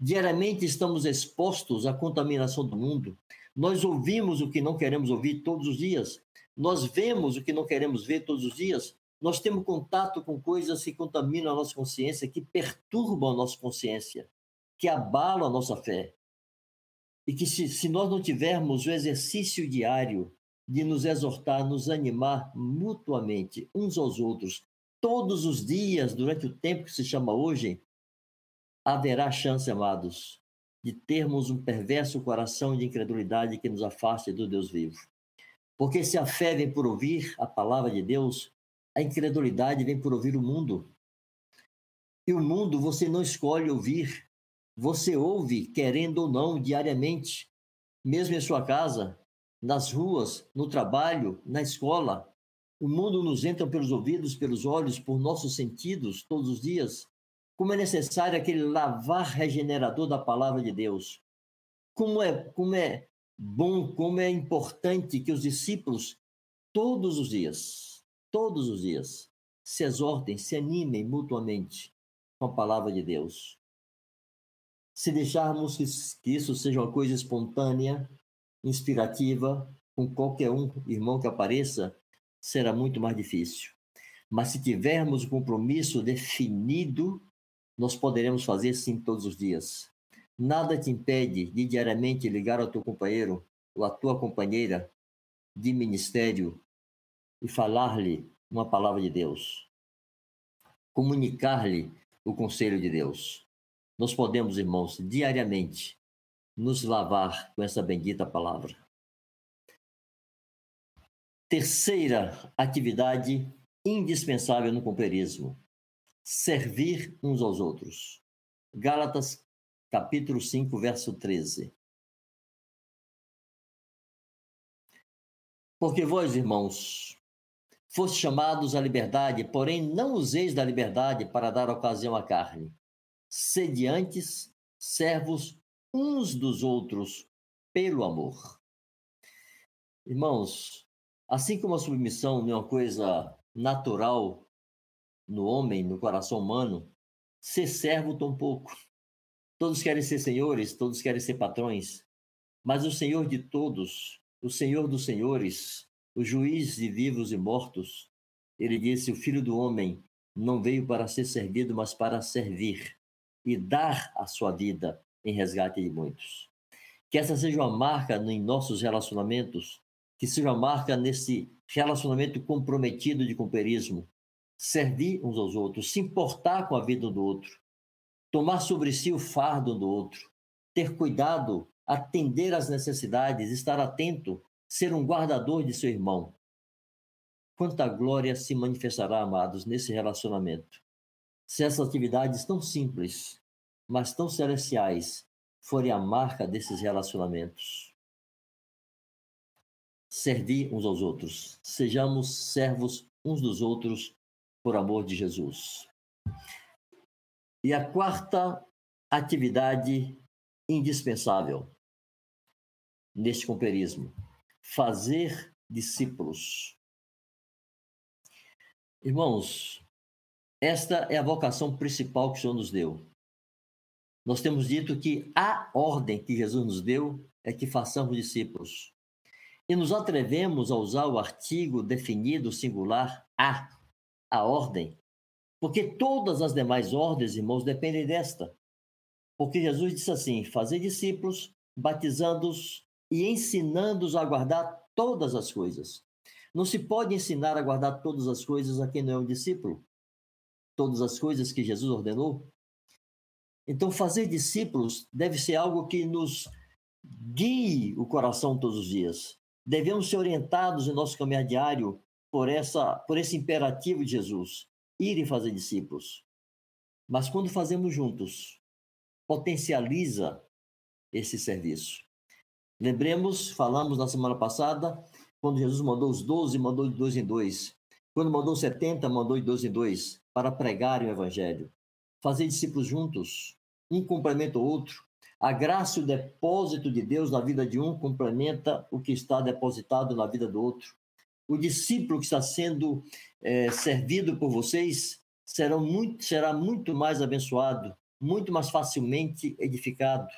Speaker 2: Diariamente estamos expostos à contaminação do mundo. Nós ouvimos o que não queremos ouvir todos os dias. Nós vemos o que não queremos ver todos os dias. Nós temos contato com coisas que contaminam a nossa consciência, que perturbam a nossa consciência, que abalam a nossa fé. E que se, se nós não tivermos o exercício diário de nos exortar, nos animar mutuamente, uns aos outros, todos os dias, durante o tempo que se chama hoje, haverá chance, amados, de termos um perverso coração de incredulidade que nos afaste do Deus vivo. Porque se a fé vem por ouvir a palavra de Deus, a incredulidade vem por ouvir o mundo. E o mundo você não escolhe ouvir, você ouve, querendo ou não, diariamente, mesmo em sua casa, nas ruas, no trabalho, na escola. O mundo nos entra pelos ouvidos, pelos olhos, por nossos sentidos, todos os dias. Como é necessário aquele lavar regenerador da palavra de Deus. Como é, como é bom, como é importante que os discípulos, todos os dias, todos os dias, se exortem, se animem mutuamente com a palavra de Deus se deixarmos que isso seja uma coisa espontânea, inspirativa, com qualquer um irmão que apareça, será muito mais difícil. Mas se tivermos o compromisso definido, nós poderemos fazer sim todos os dias. Nada te impede de diariamente ligar ao teu companheiro ou à tua companheira de ministério e falar-lhe uma palavra de Deus. Comunicar-lhe o conselho de Deus nós podemos, irmãos, diariamente nos lavar com essa bendita palavra. Terceira atividade indispensável no companheirismo: servir uns aos outros. Gálatas, capítulo 5, verso 13. Porque vós, irmãos, foste chamados à liberdade, porém não useis da liberdade para dar ocasião à carne sediantes, servos uns dos outros pelo amor. Irmãos, assim como a submissão não é uma coisa natural no homem, no coração humano, ser servo tampouco. Todos querem ser senhores, todos querem ser patrões, mas o Senhor de todos, o Senhor dos senhores, o juiz de vivos e mortos, ele disse: O filho do homem não veio para ser servido, mas para servir e dar a sua vida em resgate de muitos. Que essa seja uma marca em nossos relacionamentos, que seja uma marca nesse relacionamento comprometido de companheirismo, servir uns aos outros, se importar com a vida do outro, tomar sobre si o fardo do outro, ter cuidado, atender às necessidades, estar atento, ser um guardador de seu irmão. Quanta glória se manifestará, amados, nesse relacionamento se essas atividades tão simples, mas tão celestiais, forem a marca desses relacionamentos. Servir uns aos outros. Sejamos servos uns dos outros por amor de Jesus. E a quarta atividade indispensável neste companheirismo: fazer discípulos. Irmãos, esta é a vocação principal que o Senhor nos deu. Nós temos dito que a ordem que Jesus nos deu é que façamos discípulos. E nos atrevemos a usar o artigo definido singular a, a ordem, porque todas as demais ordens, irmãos, dependem desta. Porque Jesus disse assim: fazer discípulos, batizando-os e ensinando-os a guardar todas as coisas. Não se pode ensinar a guardar todas as coisas a quem não é um discípulo todas as coisas que Jesus ordenou? Então, fazer discípulos deve ser algo que nos guie o coração todos os dias. Devemos ser orientados em nosso caminhar diário por, essa, por esse imperativo de Jesus, ir e fazer discípulos. Mas quando fazemos juntos, potencializa esse serviço. Lembremos, falamos na semana passada, quando Jesus mandou os doze, mandou de dois em dois. Quando mandou setenta, mandou de dois em dois para pregar o evangelho, fazer discípulos juntos, um complementa o outro. A graça e o depósito de Deus na vida de um complementa o que está depositado na vida do outro. O discípulo que está sendo é, servido por vocês será muito, será muito mais abençoado, muito mais facilmente edificado.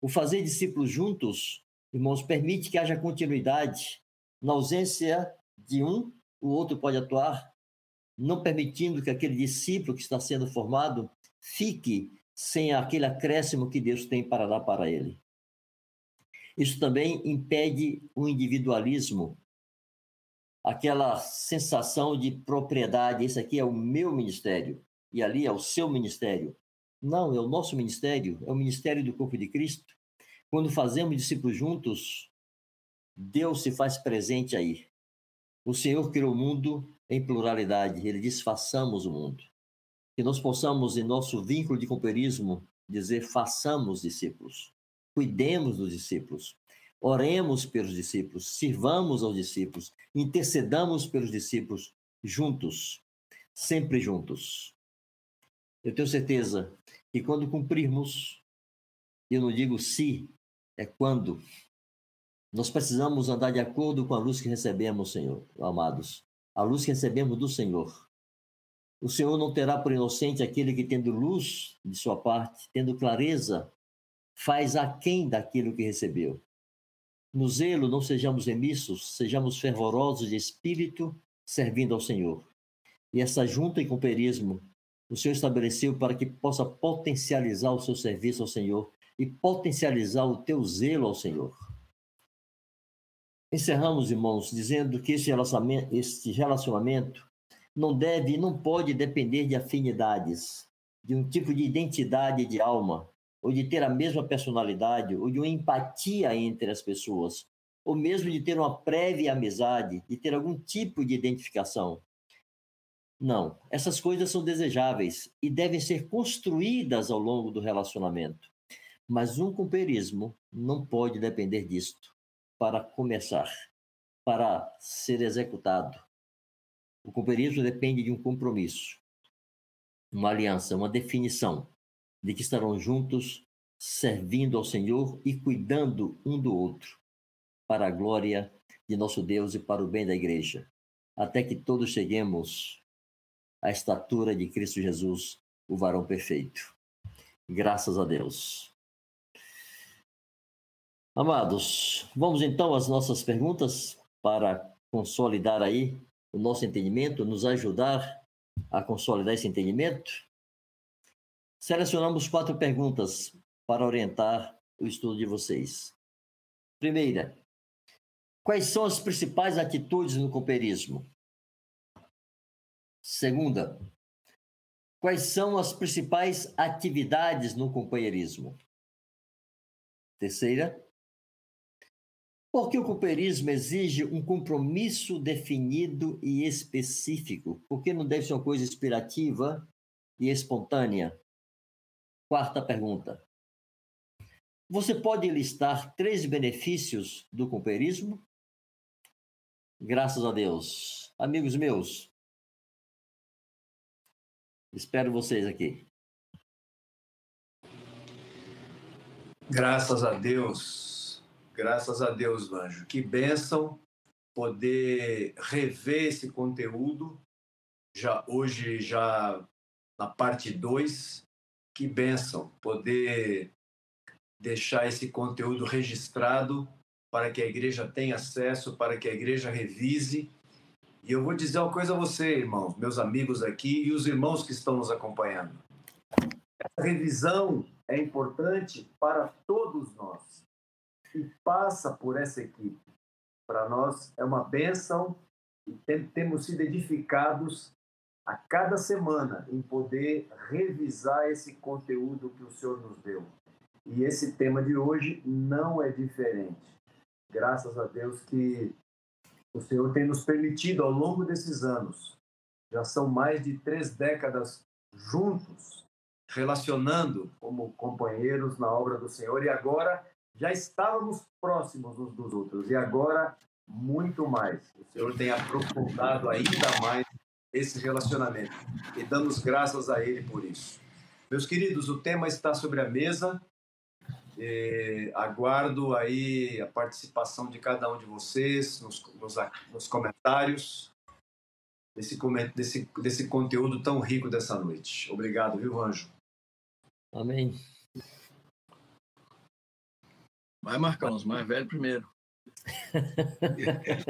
Speaker 2: O fazer discípulos juntos, irmãos, permite que haja continuidade. Na ausência de um, o outro pode atuar, não permitindo que aquele discípulo que está sendo formado fique sem aquele acréscimo que Deus tem para dar para ele. Isso também impede o individualismo, aquela sensação de propriedade. Esse aqui é o meu ministério e ali é o seu ministério. Não, é o nosso ministério, é o ministério do corpo de Cristo. Quando fazemos discípulos juntos, Deus se faz presente aí. O Senhor criou o mundo em pluralidade, ele diz: façamos o mundo que nós possamos, em nosso vínculo de companheirismo, dizer: façamos discípulos, cuidemos dos discípulos, oremos pelos discípulos, sirvamos aos discípulos, intercedamos pelos discípulos, juntos, sempre juntos. Eu tenho certeza que quando cumprirmos, eu não digo se, é quando, nós precisamos andar de acordo com a luz que recebemos, Senhor, amados, a luz que recebemos do Senhor. O Senhor não terá por inocente aquele que, tendo luz de sua parte, tendo clareza, faz aquém daquilo que recebeu. No zelo, não sejamos remissos, sejamos fervorosos de espírito, servindo ao Senhor. E essa junta e companheirismo, o Senhor estabeleceu para que possa potencializar o seu serviço ao Senhor e potencializar o teu zelo ao Senhor. Encerramos, irmãos, dizendo que este relacionamento, este relacionamento não deve e não pode depender de afinidades, de um tipo de identidade de alma, ou de ter a mesma personalidade, ou de uma empatia entre as pessoas, ou mesmo de ter uma prévia amizade, de ter algum tipo de identificação. Não, essas coisas são desejáveis e devem ser construídas ao longo do relacionamento. Mas um companheirismo não pode depender disto para começar, para ser executado. O companheirismo depende de um compromisso, uma aliança, uma definição de que estarão juntos, servindo ao Senhor e cuidando um do outro, para a glória de nosso Deus e para o bem da igreja, até que todos cheguemos à estatura de Cristo Jesus, o varão perfeito. Graças a Deus. Amados, vamos então às nossas perguntas para consolidar aí o nosso entendimento, nos ajudar a consolidar esse entendimento, selecionamos quatro perguntas para orientar o estudo de vocês. Primeira, quais são as principais atitudes no cooperismo? Segunda, quais são as principais atividades no companheirismo? Terceira, porque o cooperismo exige um compromisso definido e específico, porque não deve ser uma coisa inspirativa e espontânea. Quarta pergunta. Você pode listar três benefícios do cooperismo? Graças a Deus. Amigos meus, espero vocês aqui.
Speaker 1: Graças a Deus. Graças a Deus, Anjo. Que bênção poder rever esse conteúdo, já hoje, já na parte 2. Que bênção poder deixar esse conteúdo registrado para que a igreja tenha acesso, para que a igreja revise. E eu vou dizer uma coisa a você, irmãos, meus amigos aqui e os irmãos que estão nos acompanhando. Essa revisão é importante para todos nós que passa por essa equipe. Para nós é uma bênção e temos sido edificados a cada semana em poder revisar esse conteúdo que o Senhor nos deu. E esse tema de hoje não é diferente. Graças a Deus que o Senhor tem nos permitido ao longo desses anos, já são mais de três décadas juntos, relacionando como companheiros na obra do Senhor, e agora já estávamos próximos uns dos outros e agora muito mais. O Senhor tem aprofundado ainda mais esse relacionamento e damos graças a Ele por isso. Meus queridos, o tema está sobre a mesa E aguardo aí a participação de cada um de vocês nos, nos, nos comentários desse, desse, desse conteúdo tão rico dessa noite. Obrigado, viu, Anjo?
Speaker 2: Amém.
Speaker 4: Vai, Marcão, os mais velhos primeiro.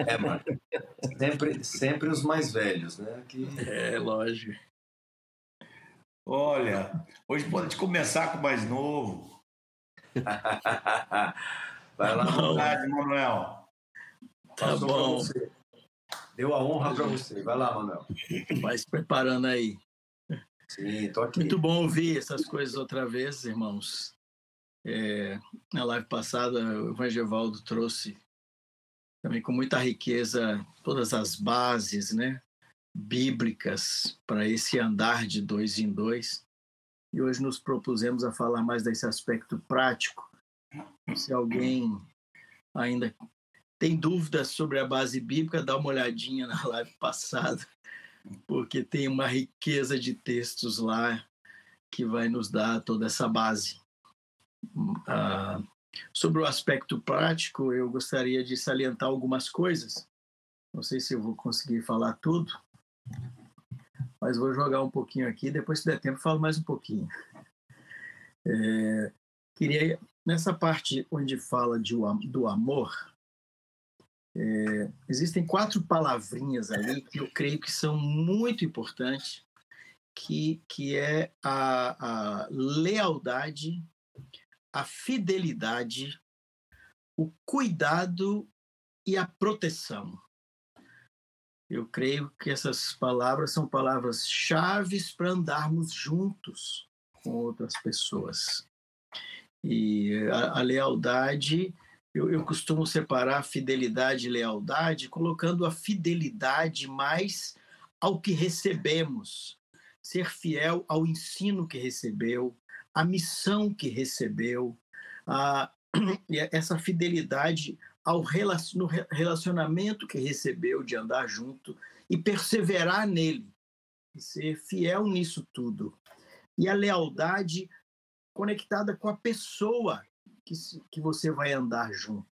Speaker 1: É, Marcos. Sempre, sempre os mais velhos, né? Que...
Speaker 4: É, lógico.
Speaker 3: Olha, hoje pode começar com o mais novo.
Speaker 1: Vai lá,
Speaker 3: Boa tarde, Manuel.
Speaker 4: Tá bom.
Speaker 1: Deu a honra para você. Vai lá, Manuel.
Speaker 4: Vai se preparando aí.
Speaker 1: Sim, tô aqui.
Speaker 4: Muito bom ouvir essas coisas outra vez, irmãos. É, na live passada, o Evangelvaldo trouxe também com muita riqueza todas as bases né, bíblicas para esse andar de dois em dois. E hoje nos propusemos a falar mais desse aspecto prático. Se alguém ainda tem dúvidas sobre a base bíblica, dá uma olhadinha na live passada, porque tem uma riqueza de textos lá que vai nos dar toda essa base. Ah, sobre o aspecto prático, eu gostaria de salientar algumas coisas. Não sei se eu vou conseguir falar tudo, mas vou jogar um pouquinho aqui. Depois, se der tempo, falo mais um pouquinho. É, queria, nessa parte onde fala de, do amor, é, existem quatro palavrinhas ali que eu creio que são muito importantes, que, que é a, a lealdade, a fidelidade, o cuidado e a proteção. Eu creio que essas palavras são palavras chaves para andarmos juntos com outras pessoas. E a, a lealdade, eu, eu, costumo separar fidelidade e lealdade, colocando a fidelidade mais ao que recebemos, ser fiel ao ensino que recebeu, à missão que recebeu, a, essa fidelidade ao relacionamento que recebeu de andar junto e perseverar nele, e ser fiel nisso tudo. E a lealdade conectada com a pessoa que, que você vai andar junto.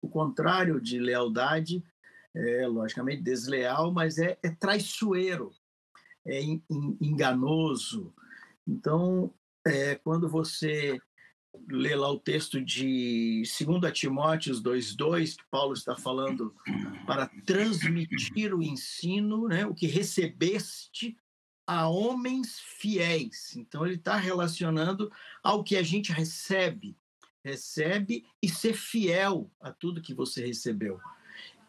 Speaker 4: O contrário de lealdade é, logicamente, desleal, mas é, é traiçoeiro, é enganoso. Então, é, quando você ler lá o texto de 2 Timóteos 2,2, que Paulo está falando para transmitir o ensino, né, o que recebeste a homens fiéis. Então, ele está relacionando ao que a gente recebe, recebe e ser fiel a tudo que você recebeu.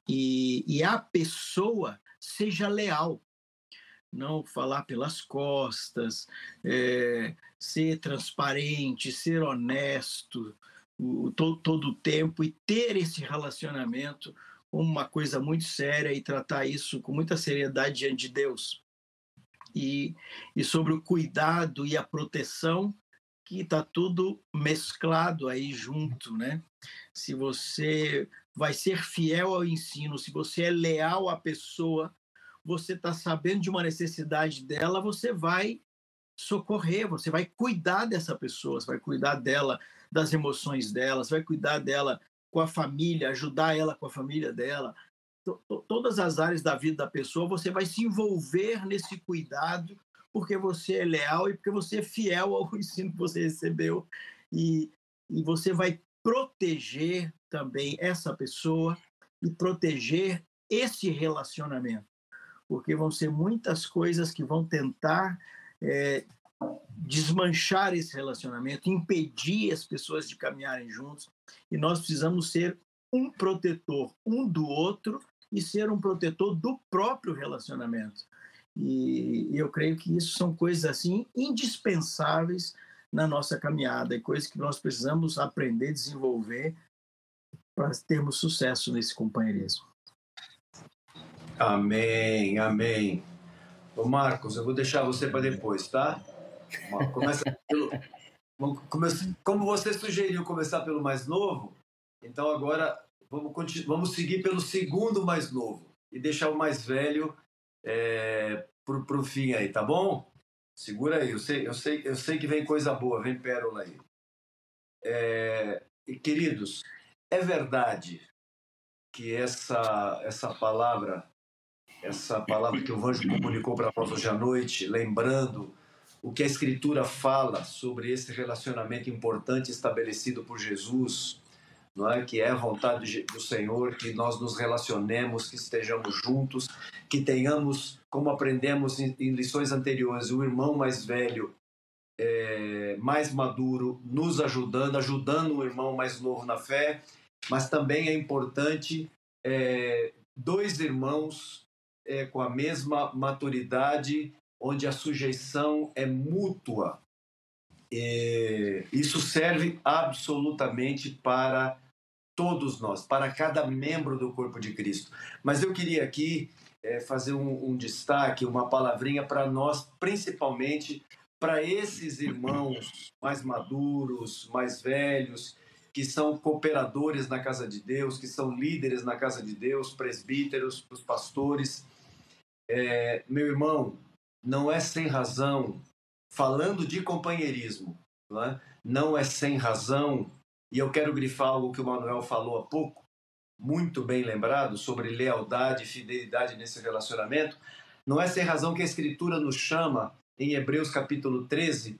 Speaker 4: E, e a pessoa seja leal, não falar pelas costas, é, ser transparente, ser honesto o, todo, todo o tempo e ter esse relacionamento como uma coisa muito séria e tratar isso com muita seriedade diante de Deus. E, e sobre o cuidado e a proteção, que está tudo mesclado aí junto, né? Se você vai ser fiel ao ensino, se você é leal à pessoa, você está sabendo de uma necessidade dela, você vai socorrer, você vai cuidar dessa pessoa, você vai cuidar dela, das emoções dela, você vai cuidar dela com a família, ajudar ela com a família dela. Todas as áreas da vida da pessoa, você vai se envolver nesse cuidado porque você é leal e porque você é fiel ao ensino que você recebeu e, e você vai proteger também essa pessoa e proteger esse relacionamento porque vão ser muitas coisas que vão tentar é, desmanchar esse relacionamento, impedir as pessoas de caminharem juntos. E nós precisamos ser um protetor um do outro e ser um protetor do próprio relacionamento. E, e eu creio que isso são coisas assim indispensáveis na nossa caminhada e coisas que nós precisamos aprender, desenvolver para termos sucesso nesse companheirismo.
Speaker 1: Amém, amém. Ô Marcos, eu vou deixar você para depois, tá? Começa pelo, como você sugeriu começar pelo mais novo, então agora vamos, vamos seguir pelo segundo mais novo e deixar o mais velho é, para o fim aí, tá bom? Segura aí, eu sei, eu, sei, eu sei que vem coisa boa, vem pérola aí. É, queridos, é verdade que essa, essa palavra, essa palavra que o anjo comunicou para nós hoje à noite, lembrando o que a Escritura fala sobre esse relacionamento importante estabelecido por Jesus, não é? que é a vontade do Senhor, que nós nos relacionemos, que estejamos juntos, que tenhamos, como aprendemos em, lições anteriores, o irmão mais velho, é, mais maduro, nos ajudando, ajudando o irmão mais novo na fé, mas também é importante é, dois irmãos é, com a mesma maturidade onde a sujeição é mútua. E isso serve absolutamente para todos nós, para cada membro do corpo de Cristo. Mas eu queria aqui é, fazer um, um destaque, uma palavrinha para nós, principalmente para esses irmãos mais maduros, mais velhos, que são cooperadores na casa de Deus, que são líderes na casa de Deus, presbíteros, os pastores. É, meu irmão, não é sem razão, falando de companheirismo, não é? não é sem razão, e eu quero grifar algo que o Manuel falou há pouco, muito bem lembrado, sobre lealdade e fidelidade nesse relacionamento. Não é sem razão que a Escritura nos chama, em Hebreus capítulo 13,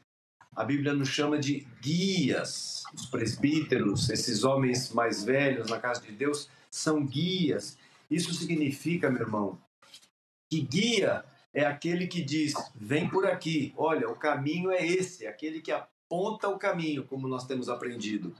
Speaker 1: a Bíblia nos chama de guias. Os presbíteros, esses homens mais velhos na casa de Deus, são guias. Isso significa, meu irmão, que guia é aquele que diz: vem por aqui, olha, o caminho é esse, aquele que aponta o caminho, como nós temos aprendido.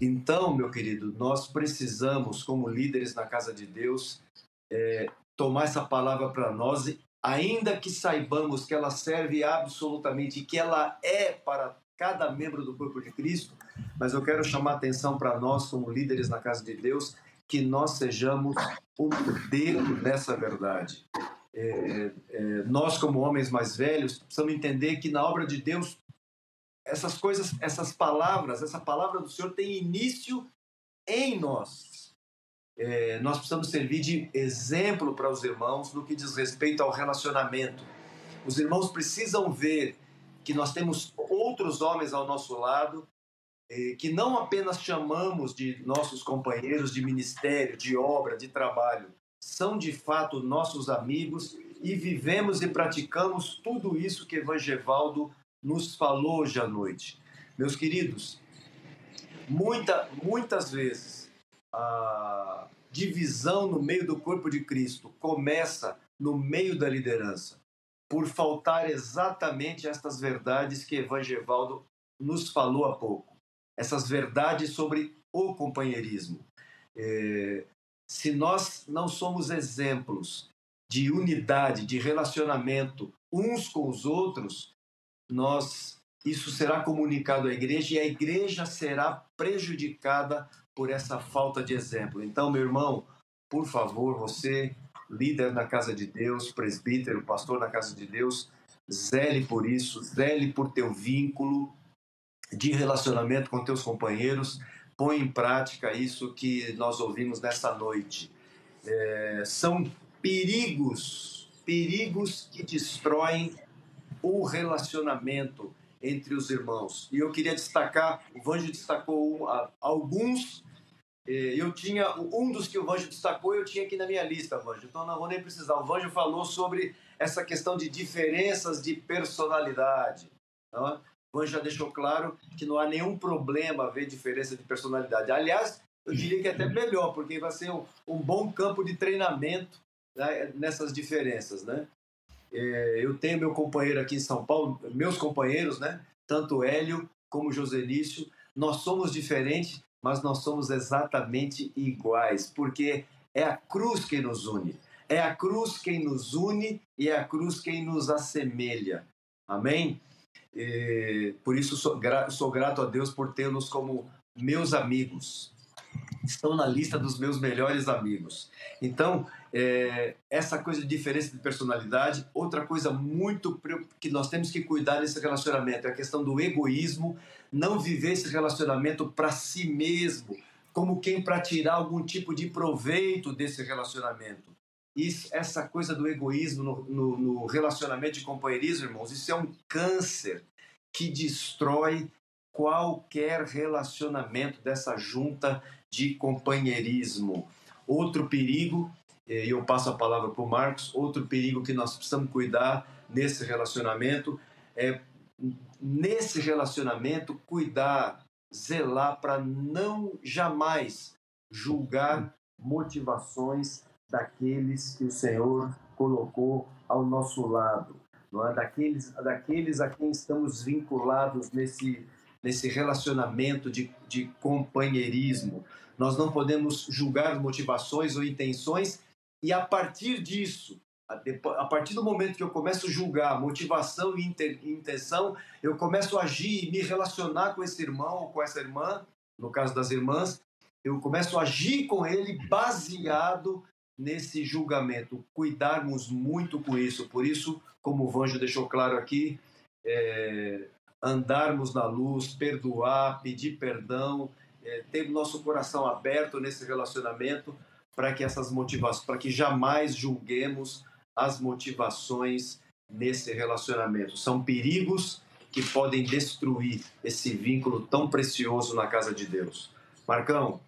Speaker 1: Então, meu querido, nós precisamos, como líderes na casa de Deus, é, tomar essa palavra para nós, ainda que saibamos que ela serve absolutamente, que ela é para cada membro do corpo de Cristo, mas eu quero chamar a atenção para nós, como líderes na casa de Deus, que nós sejamos o modelo dessa verdade é, é, nós como homens mais velhos precisamos entender que na obra de Deus essas coisas, essas palavras, essa palavra do Senhor tem início em nós. É, nós precisamos servir de exemplo para os irmãos no que diz respeito ao relacionamento. Os irmãos precisam ver que nós temos outros homens ao nosso lado é, que não apenas chamamos de nossos companheiros de ministério, de obra, de trabalho, são de fato nossos amigos e vivemos e praticamos tudo isso que Evangevaldo nos falou hoje à noite. Meus queridos, muita, muitas vezes a divisão no meio do corpo de Cristo começa no meio da liderança, por faltar exatamente estas verdades que Evangevaldo nos falou há pouco. Essas verdades sobre o companheirismo. É, se nós não somos exemplos de unidade, de relacionamento uns com os outros, nós isso será comunicado à igreja e a igreja será prejudicada por essa falta de exemplo. Então, meu irmão, por favor, você, líder na casa de Deus, presbítero, pastor na casa de Deus, zele por isso, zele por teu vínculo de relacionamento com teus companheiros, põe em prática isso que nós ouvimos nessa noite. É, são perigos, perigos que destroem o relacionamento entre os irmãos. E eu queria destacar, o Vanjo destacou alguns, é, eu tinha, um dos que o Vanjo destacou eu tinha aqui na minha lista, Vanjo, então não vou nem precisar. O Vanjo falou sobre essa questão de diferenças de personalidade. Não é? Van já deixou claro que não há nenhum problema ver diferença de personalidade. Aliás, eu diria que é até melhor, porque vai ser um, um bom campo de treinamento né, nessas diferenças, né? É, eu tenho meu companheiro aqui em São Paulo, meus companheiros, né? Tanto Hélio como Joselício, nós somos diferentes, mas nós somos exatamente iguais, porque é a cruz quem nos une. É a cruz quem nos une e é a cruz quem nos assemelha. Amém? E, por isso sou, gra sou grato a Deus por tê-los como meus amigos. Estão na lista dos meus melhores amigos. Então, é, essa coisa de diferença de personalidade, outra coisa muito que nós temos que cuidar nesse relacionamento é a questão do egoísmo, não viver esse relacionamento para si mesmo, como quem para tirar algum tipo de proveito desse relacionamento. Isso, essa coisa do egoísmo no, no, no relacionamento de companheirismo, irmãos, isso é um câncer que destrói qualquer relacionamento dessa junta de companheirismo. Outro perigo, e eu passo a palavra para o Marcos, outro perigo que nós precisamos cuidar nesse relacionamento é nesse relacionamento cuidar, zelar para não jamais julgar motivações daqueles que o Senhor colocou ao nosso lado, não é? daqueles, daqueles a quem estamos vinculados nesse, nesse relacionamento de, de companheirismo. Nós não podemos julgar motivações ou intenções e, a partir disso, a partir do momento que eu começo a julgar motivação e intenção, eu começo a agir e me relacionar com esse irmão ou com essa irmã, no caso das irmãs, eu começo a agir com ele baseado nesse julgamento. Cuidarmos muito com isso. Por isso, como o Vanjo deixou claro aqui, é, andarmos na luz, perdoar, pedir perdão, é, ter nosso coração aberto nesse relacionamento para que essas motivações, para que jamais julguemos as motivações nesse relacionamento. São perigos que podem destruir esse vínculo tão precioso na casa de Deus. Marcão.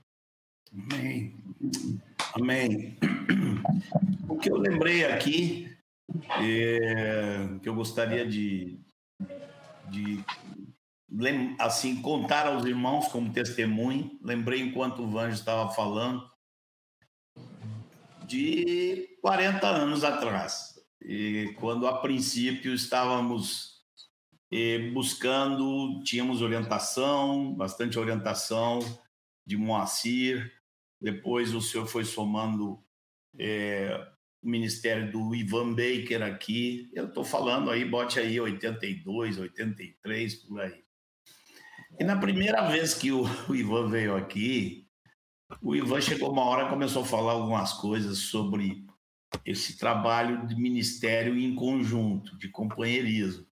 Speaker 3: Amém. Amém. O que eu lembrei aqui, é, que eu gostaria de, de assim contar aos irmãos como testemunho, lembrei enquanto o Vanjo estava falando, de 40 anos atrás, e quando a princípio estávamos eh, buscando, tínhamos orientação, bastante orientação de Moacir, depois o senhor foi somando é, o ministério do Ivan Baker aqui, eu estou falando aí, bote aí 82, 83, por aí. E na primeira vez que o, o Ivan veio aqui, o Ivan chegou uma hora e começou a falar algumas coisas sobre esse trabalho de ministério em conjunto, de companheirismo.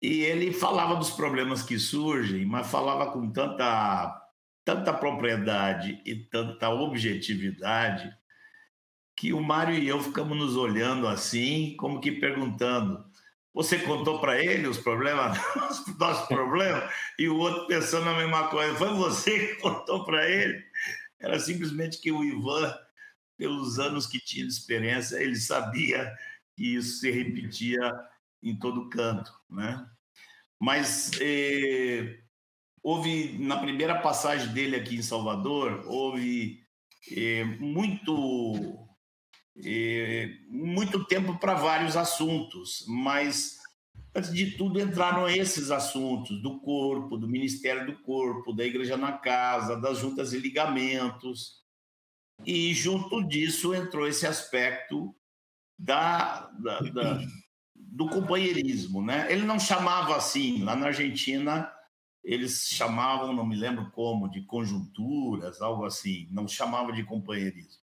Speaker 3: E ele falava dos problemas que surgem, mas falava com tanta, tanta propriedade e tanta objetividade que o Mário e eu ficamos nos olhando assim, como que perguntando: você contou para ele os problemas, os nossos problemas, e o outro pensando a mesma coisa. Foi você que contou para ele? Era simplesmente que o Ivan, pelos anos que tinha de experiência, ele sabia que isso se repetia em todo canto, né? Mas eh, houve, na primeira passagem dele aqui em Salvador, houve eh, muito muito tempo para vários assuntos, mas antes de tudo entraram esses assuntos do corpo, do Ministério do Corpo, da Igreja na Casa, das juntas e ligamentos. E junto disso entrou esse aspecto da, da, da do companheirismo. Né? Ele não chamava assim, lá na Argentina eles chamavam, não me lembro como, de conjunturas, algo assim, não chamava de companheirismo.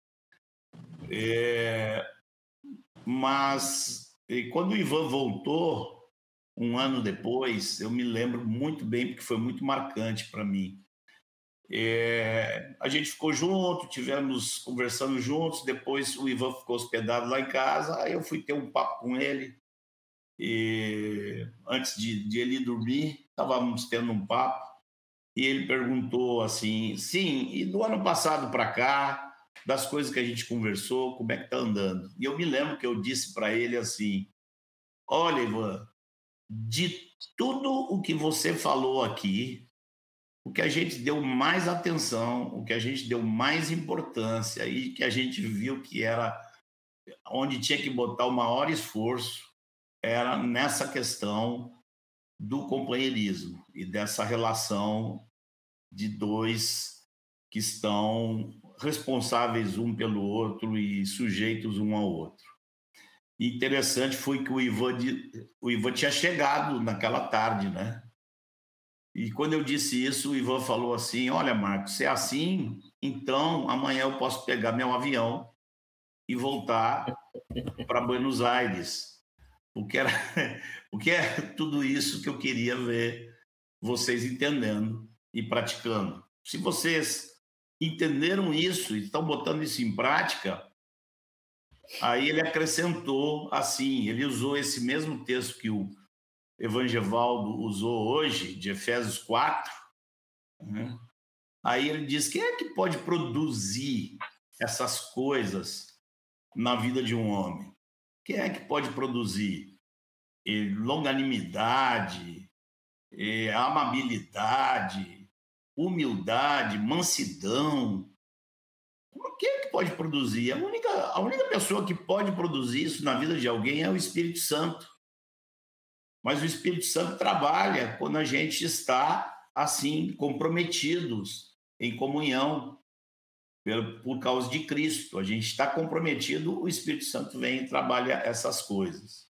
Speaker 3: É, mas quando o Ivan voltou, um ano depois, eu me lembro muito bem, porque foi muito marcante para mim. É, a gente ficou junto, tivemos conversando juntos. Depois o Ivan ficou hospedado lá em casa. Aí eu fui ter um papo com ele. E antes de, de ele dormir, estávamos tendo um papo. E ele perguntou assim: sim, e do ano passado para cá, das coisas que a gente conversou, como é que tá andando. E eu me lembro que eu disse para ele assim: Olha, Ivan, de tudo o que você falou aqui, o que a gente deu mais atenção, o que a gente deu mais importância e que a gente viu que era onde tinha que botar o maior esforço era nessa questão do companheirismo e dessa relação de dois que estão responsáveis um pelo outro e sujeitos um ao outro. E interessante foi que o Ivan, o Ivan tinha chegado naquela tarde, né? E quando eu disse isso, o Ivan falou assim: Olha, Marcos, se é assim, então amanhã eu posso pegar meu avião e voltar para Buenos Aires, porque, era, porque é tudo isso que eu queria ver vocês entendendo e praticando. Se vocês entenderam isso e estão botando isso em prática, aí ele acrescentou assim, ele usou esse mesmo texto que o, Evangevaldo usou hoje, de Efésios 4, né? aí ele diz: quem é que pode produzir essas coisas na vida de um homem? Quem é que pode produzir e longanimidade, e amabilidade, humildade, mansidão? Quem é que pode produzir? A única, a única pessoa que pode produzir isso na vida de alguém é o Espírito Santo. Mas o Espírito Santo trabalha quando a gente está assim comprometidos em comunhão por causa de Cristo. A gente está comprometido, o Espírito Santo vem e trabalha essas coisas.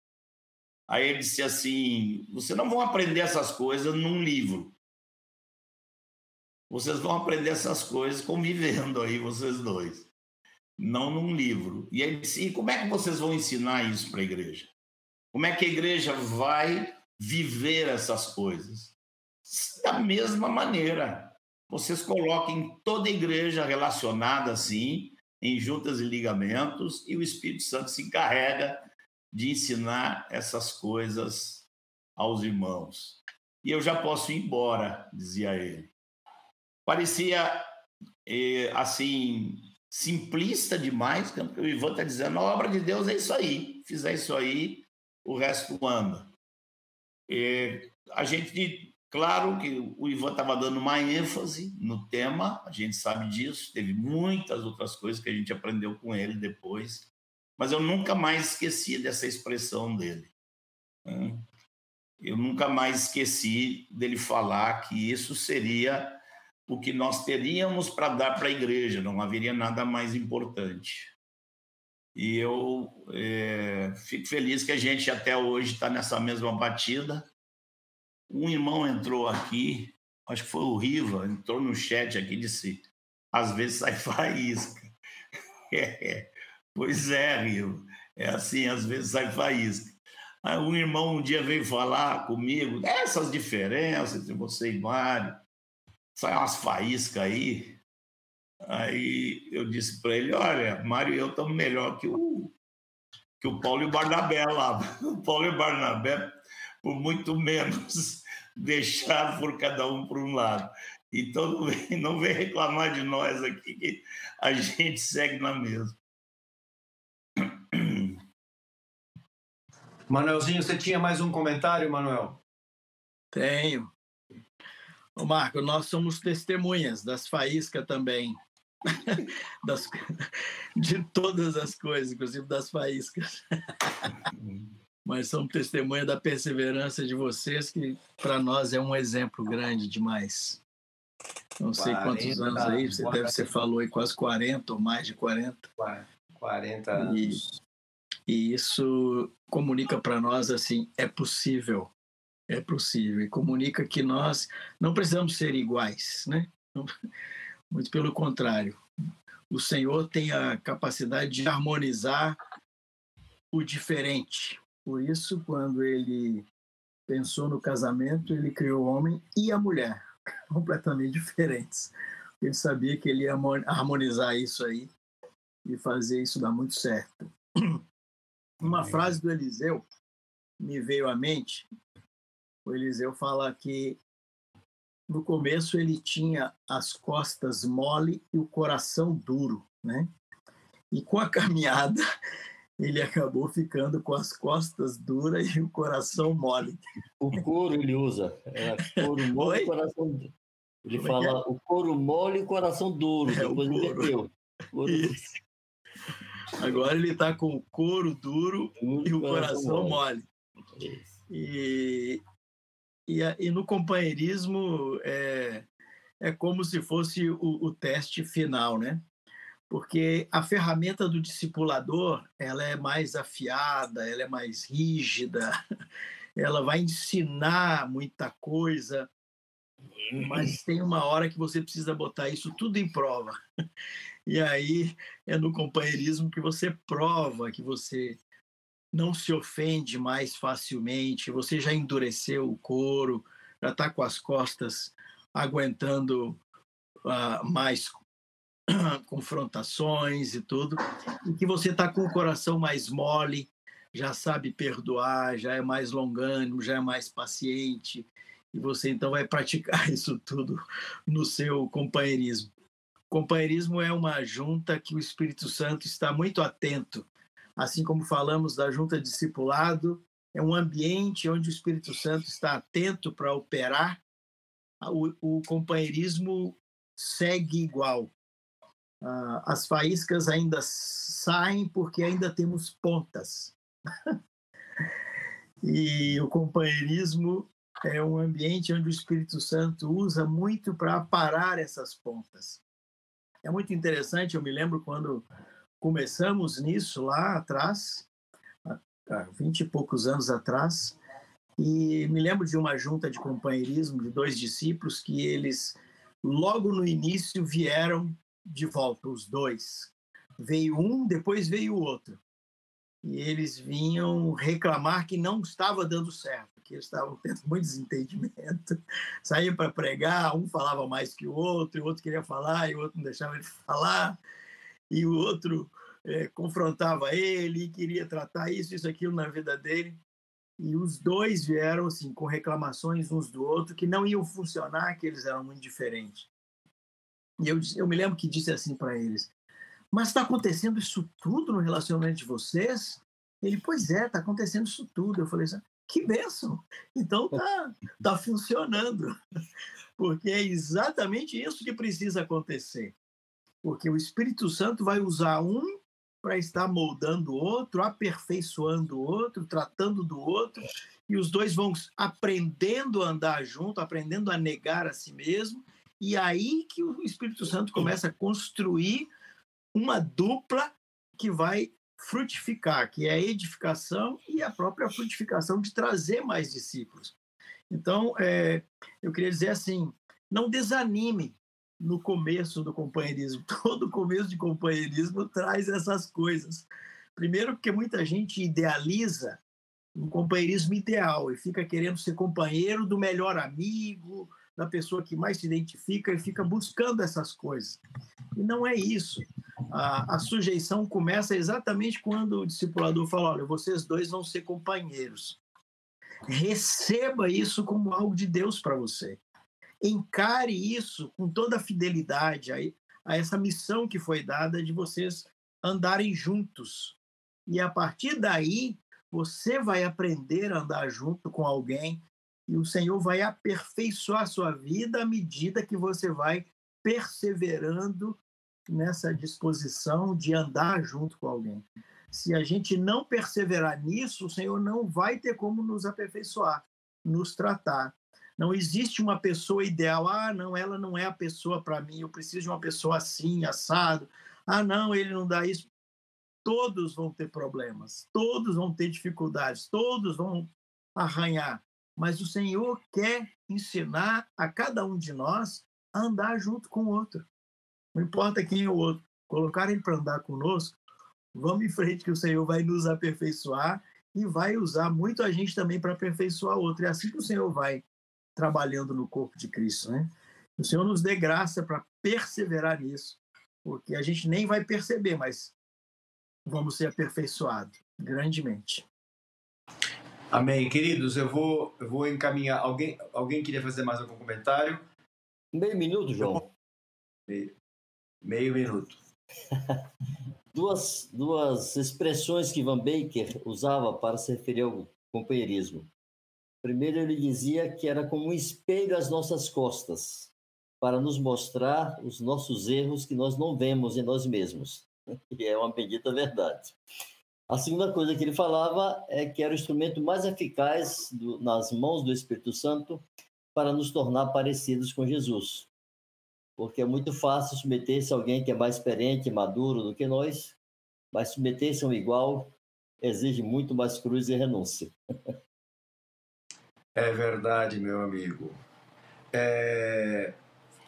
Speaker 3: Aí ele disse assim: vocês não vão aprender essas coisas num livro. Vocês vão aprender essas coisas convivendo aí, vocês dois, não num livro. E ele disse: e como é que vocês vão ensinar isso para a igreja? Como é que a igreja vai viver essas coisas? Da mesma maneira, vocês coloquem toda a igreja relacionada assim, em juntas e ligamentos, e o Espírito Santo se encarrega de ensinar essas coisas aos irmãos. E eu já posso ir embora, dizia ele. Parecia eh, assim simplista demais, porque o Ivan está dizendo: a obra de Deus é isso aí, fizer isso aí, o resto anda. E a gente, claro que o Ivan estava dando uma ênfase no tema, a gente sabe disso, teve muitas outras coisas que a gente aprendeu com ele depois, mas eu nunca mais esqueci dessa expressão dele. Né? Eu nunca mais esqueci dele falar que isso seria o que nós teríamos para dar para a igreja, não haveria nada mais importante. E eu é, fico feliz que a gente até hoje está nessa mesma batida. Um irmão entrou aqui, acho que foi o Riva, entrou no chat aqui e disse: às vezes sai faísca. É, pois é, Riva, é assim, às vezes sai faísca. Aí um irmão um dia veio falar comigo, essas diferenças entre você e Mário, sai umas faíscas aí. Aí eu disse para ele: Olha, Mário e eu estamos melhor que o, que o Paulo e o Barnabé lá. O Paulo e o Barnabé, por muito menos, deixaram por cada um por um lado. Então não vem, não vem reclamar de nós aqui, que a gente segue na mesma.
Speaker 1: Manuelzinho, você tinha mais um comentário, Manuel?
Speaker 4: Tenho. Ô Marco, nós somos testemunhas das faíscas também. das, de todas as coisas, inclusive das faíscas. Mas são testemunha da perseverança de vocês, que para nós é um exemplo grande demais. Não sei 40, quantos anos aí, você 40, deve, você falou aí quase 40 ou mais de 40.
Speaker 1: 40 anos.
Speaker 4: E, e isso comunica para nós assim, é possível, é possível. E comunica que nós não precisamos ser iguais, né? Muito pelo contrário. O Senhor tem a capacidade de harmonizar o diferente. Por isso, quando ele pensou no casamento, ele criou o homem e a mulher, completamente diferentes. Ele sabia que ele ia harmonizar isso aí e fazer isso dar muito certo. Uma frase do Eliseu me veio à mente. O Eliseu fala que no começo ele tinha as costas mole e o coração duro, né? E com a caminhada ele acabou ficando com as costas duras e o coração mole.
Speaker 2: O couro ele usa, é couro mole e coração duro. Ele Como é fala é? o couro mole e coração duro, é depois inverteu.
Speaker 4: Isso. Agora ele está com o couro duro, e o coração, coração mole. mole. E, e, e no companheirismo é, é como se fosse o, o teste final, né? Porque a ferramenta do discipulador ela é mais afiada, ela é mais rígida, ela vai ensinar muita coisa, mas tem uma hora que você precisa botar isso tudo em prova. E aí é no companheirismo que você prova que você não se ofende mais facilmente, você já endureceu o couro, já está com as costas aguentando uh, mais confrontações e tudo, e que você está com o coração mais mole, já sabe perdoar, já é mais longânimo, já é mais paciente, e você então vai praticar isso tudo no seu companheirismo. Companheirismo é uma junta que o Espírito Santo está muito atento, assim como falamos da junta discipulado, é um ambiente onde o Espírito Santo está atento para operar. O, o companheirismo segue igual. Uh, as faíscas ainda saem porque ainda temos pontas. e o companheirismo é um ambiente onde o Espírito Santo usa muito para parar essas pontas. É muito interessante, eu me lembro quando começamos nisso lá atrás, há 20 e poucos anos atrás, e me lembro de uma junta de companheirismo de dois discípulos que eles, logo no início, vieram de volta, os dois. Veio um, depois veio o outro. E eles vinham reclamar que não estava dando certo que eles estavam tendo muito desentendimento. Saíam para pregar, um falava mais que o outro, o outro queria falar e o outro não deixava ele falar, e o outro é, confrontava ele, queria tratar isso, isso, aquilo na vida dele. E os dois vieram assim com reclamações uns do outro que não iam funcionar, que eles eram muito diferentes. E eu, eu me lembro que disse assim para eles: Mas está acontecendo isso tudo no relacionamento de vocês? Ele, pois é, está acontecendo isso tudo. Eu falei assim, que benção! Então tá, tá funcionando, porque é exatamente isso que precisa acontecer. Porque o Espírito Santo vai usar um para estar moldando o outro, aperfeiçoando o outro, tratando do outro, e os dois vão aprendendo a andar junto, aprendendo a negar a si mesmo, e aí que o Espírito Santo começa a construir uma dupla que vai frutificar, que é a edificação e a própria frutificação de trazer mais discípulos. Então, é, eu queria dizer assim: não desanime no começo do companheirismo. Todo começo de companheirismo traz essas coisas. Primeiro, porque muita gente idealiza um companheirismo ideal e fica querendo ser companheiro do melhor amigo, da pessoa que mais se identifica e fica buscando essas coisas. E não é isso. A, a sujeição começa exatamente quando o discipulador fala: olha, vocês dois vão ser companheiros. Receba isso como algo de Deus para você. Encare isso com toda a fidelidade a, a essa missão que foi dada de vocês andarem juntos. E a partir daí, você vai aprender a andar junto com alguém e o Senhor vai aperfeiçoar a sua vida à medida que você vai perseverando nessa disposição de andar junto com alguém. Se a gente não perseverar nisso, o Senhor não vai ter como nos aperfeiçoar, nos tratar. Não existe uma pessoa ideal. Ah, não, ela não é a pessoa para mim. Eu preciso de uma pessoa assim, assado. Ah, não, ele não dá isso. Todos vão ter problemas, todos vão ter dificuldades, todos vão arranhar mas o Senhor quer ensinar a cada um de nós a andar junto com o outro. Não importa quem é o outro, colocar ele para andar conosco, vamos em frente que o Senhor vai nos aperfeiçoar e vai usar muito a gente também para aperfeiçoar o outro. É assim que o Senhor vai trabalhando no corpo de Cristo, né? O Senhor nos dê graça para perseverar nisso, porque a gente nem vai perceber, mas vamos ser aperfeiçoados grandemente.
Speaker 1: Amém. Queridos, eu vou, eu vou encaminhar. Alguém, alguém queria fazer mais algum comentário?
Speaker 2: Meio minuto, João.
Speaker 1: Meio, meio minuto.
Speaker 2: duas, duas expressões que Van Baker usava para se referir ao companheirismo. Primeiro, ele dizia que era como um espelho às nossas costas, para nos mostrar os nossos erros que nós não vemos em nós mesmos. E é uma bendita verdade. A segunda coisa que ele falava é que era o instrumento mais eficaz do, nas mãos do Espírito Santo para nos tornar parecidos com Jesus. Porque é muito fácil submeter-se a alguém que é mais experiente, maduro do que nós, mas submeter-se a um igual exige muito mais cruz e renúncia.
Speaker 1: É verdade, meu amigo. É,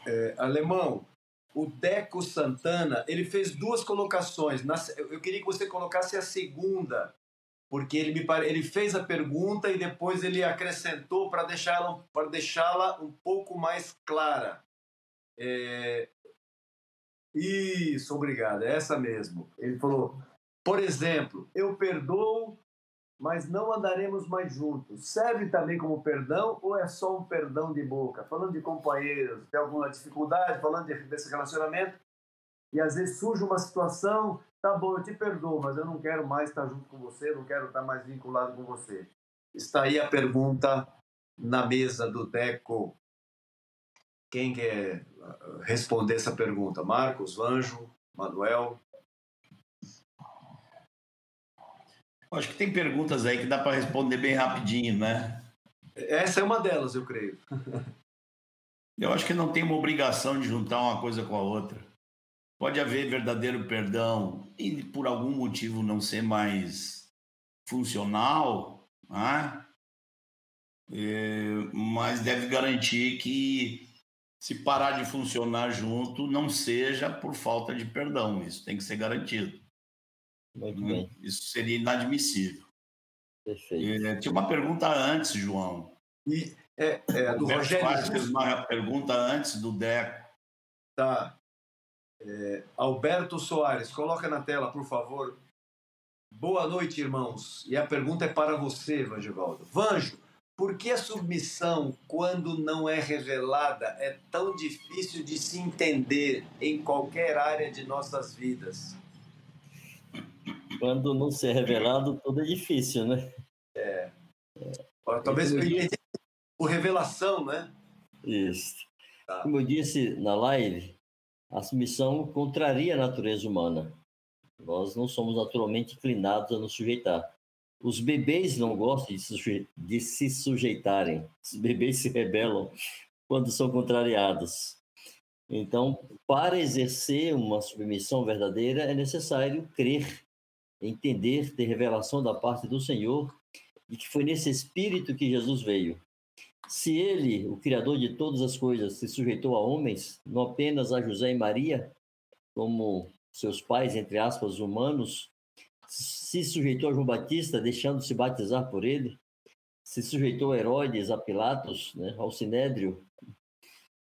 Speaker 1: é, alemão, o Deco Santana, ele fez duas colocações. Eu queria que você colocasse a segunda, porque ele, me ele fez a pergunta e depois ele acrescentou para deixá-la deixá-la um pouco mais clara. É... Isso, obrigado, é essa mesmo. Ele falou, por exemplo, eu perdoo mas não andaremos mais juntos. Serve também como perdão ou é só um perdão de boca? Falando de companheiros, tem alguma dificuldade, falando desse relacionamento, e às vezes surge uma situação, tá bom, eu te perdoo, mas eu não quero mais estar junto com você, não quero estar mais vinculado com você. Está aí a pergunta na mesa do Deco. Quem quer uh, responder essa pergunta? Marcos, Vanjo, Manuel?
Speaker 3: Acho que tem perguntas aí que dá para responder bem rapidinho, né?
Speaker 1: Essa é uma delas, eu creio.
Speaker 3: eu acho que não tem uma obrigação de juntar uma coisa com a outra. Pode haver verdadeiro perdão e por algum motivo não ser mais funcional, né? É, mas deve garantir que se parar de funcionar junto não seja por falta de perdão. Isso tem que ser garantido. Muito bem. Isso seria inadmissível. Perfeito. É, tinha uma pergunta antes, João.
Speaker 1: E, é, é do Rogério.
Speaker 3: Soares fez uma pergunta antes do Deco.
Speaker 1: Tá. É, Alberto Soares, coloca na tela, por favor. Boa noite, irmãos. E a pergunta é para você, Vangevaldo. Vanjo, por que a submissão, quando não é revelada, é tão difícil de se entender em qualquer área de nossas vidas?
Speaker 2: Quando não ser revelado, tudo é difícil, né?
Speaker 1: É. é. Talvez entendi por revelação, né?
Speaker 2: Isso. Tá. Como eu disse na live, a submissão contraria a natureza humana. Nós não somos naturalmente inclinados a nos sujeitar. Os bebês não gostam de, suje de se sujeitarem. Os bebês se rebelam quando são contrariados. Então, para exercer uma submissão verdadeira, é necessário crer, entender, ter revelação da parte do Senhor de que foi nesse espírito que Jesus veio. Se ele, o Criador de todas as coisas, se sujeitou a homens, não apenas a José e Maria, como seus pais, entre aspas, humanos, se sujeitou a João Batista, deixando-se batizar por ele, se sujeitou a Herodes, a Pilatos, né, ao Sinédrio.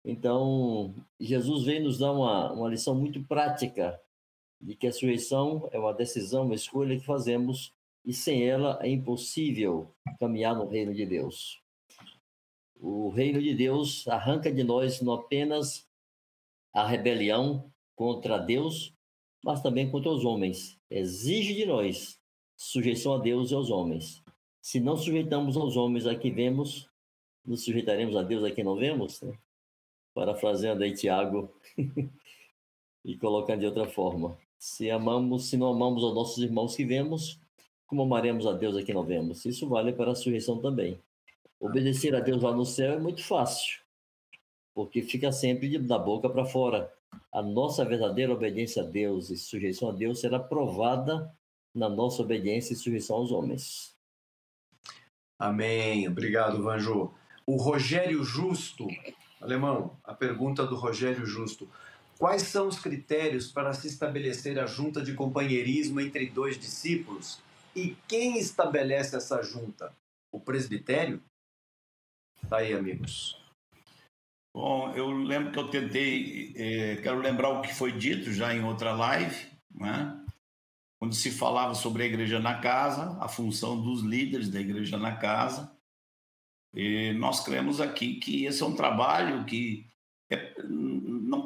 Speaker 2: Então, Jesus veio nos dar uma, uma lição muito prática de que a sujeição é uma decisão, uma escolha que fazemos e sem ela é impossível caminhar no reino de Deus. O reino de Deus arranca de nós não apenas a rebelião contra Deus, mas também contra os homens. Exige de nós sujeição a Deus e aos homens. Se não sujeitamos aos homens a que vemos, nos sujeitaremos a Deus a quem não vemos? Né? Parafraseando aí Tiago e colocando de outra forma. Se amamos, se não amamos aos nossos irmãos que vemos, como amaremos a Deus a quem não vemos? Isso vale para a sujeição também. Obedecer a Deus lá no céu é muito fácil, porque fica sempre da boca para fora. A nossa verdadeira obediência a Deus e sujeição a Deus será provada na nossa obediência e sujeição aos homens.
Speaker 1: Amém. Obrigado, Vanjo. O Rogério Justo, alemão, a pergunta do Rogério Justo. Quais são os critérios para se estabelecer a junta de companheirismo entre dois discípulos? E quem estabelece essa junta? O presbitério? Tá aí, amigos.
Speaker 3: Bom, eu lembro que eu tentei, eh, quero lembrar o que foi dito já em outra live, né? onde se falava sobre a igreja na casa, a função dos líderes da igreja na casa. E nós cremos aqui que esse é um trabalho que é,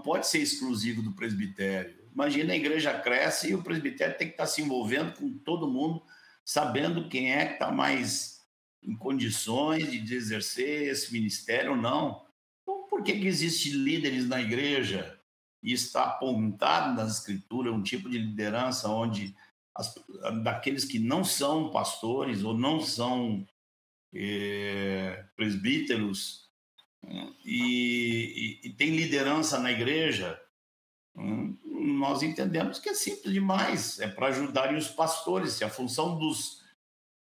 Speaker 3: pode ser exclusivo do presbitério. Imagina a igreja cresce e o presbitério tem que estar se envolvendo com todo mundo, sabendo quem é que está mais em condições de exercer esse ministério ou não. Então, por que, que existe líderes na igreja? E está apontado nas escrituras um tipo de liderança onde as, daqueles que não são pastores ou não são é, presbíteros e, e, tem liderança na igreja, nós entendemos que é simples demais, é para ajudarem os pastores. Se a função dos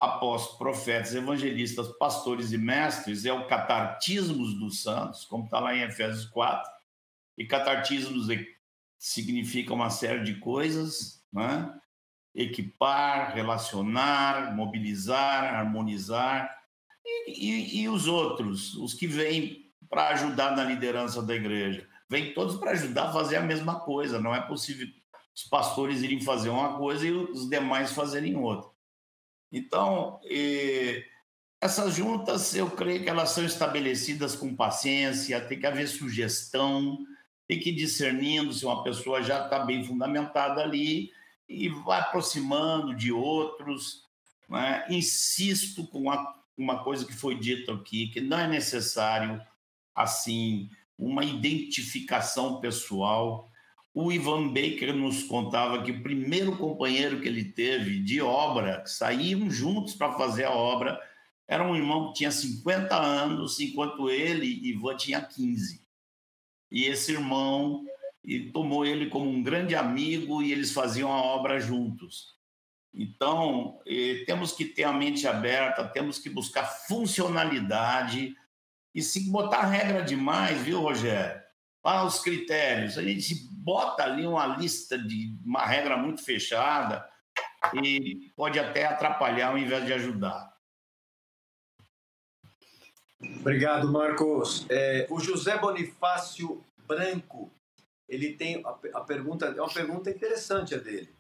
Speaker 3: apóstolos, profetas, evangelistas, pastores e mestres é o catartismo dos santos, como está lá em Efésios 4. E catartismos significa uma série de coisas, né? equipar, relacionar, mobilizar, harmonizar. E, e, e os outros, os que vêm para ajudar na liderança da igreja? Vêm todos para ajudar a fazer a mesma coisa. Não é possível os pastores irem fazer uma coisa e os demais fazerem outra. Então, essas juntas, eu creio que elas são estabelecidas com paciência, tem que haver sugestão, tem que ir discernindo se uma pessoa já está bem fundamentada ali e vai aproximando de outros. Né? Insisto com uma, uma coisa que foi dita aqui, que não é necessário, assim, uma identificação pessoal. O Ivan Baker nos contava que o primeiro companheiro que ele teve de obra, que saíam juntos para fazer a obra, era um irmão que tinha 50 anos, enquanto ele, Ivan, tinha 15. E esse irmão e tomou ele como um grande amigo e eles faziam a obra juntos. Então, eh, temos que ter a mente aberta, temos que buscar funcionalidade e se botar regra demais, viu, Rogério? Para os critérios, a gente bota ali uma lista de uma regra muito fechada e pode até atrapalhar ao invés de ajudar.
Speaker 1: Obrigado, Marcos. É, o José Bonifácio Branco, ele tem a, a, pergunta é uma pergunta interessante a dele.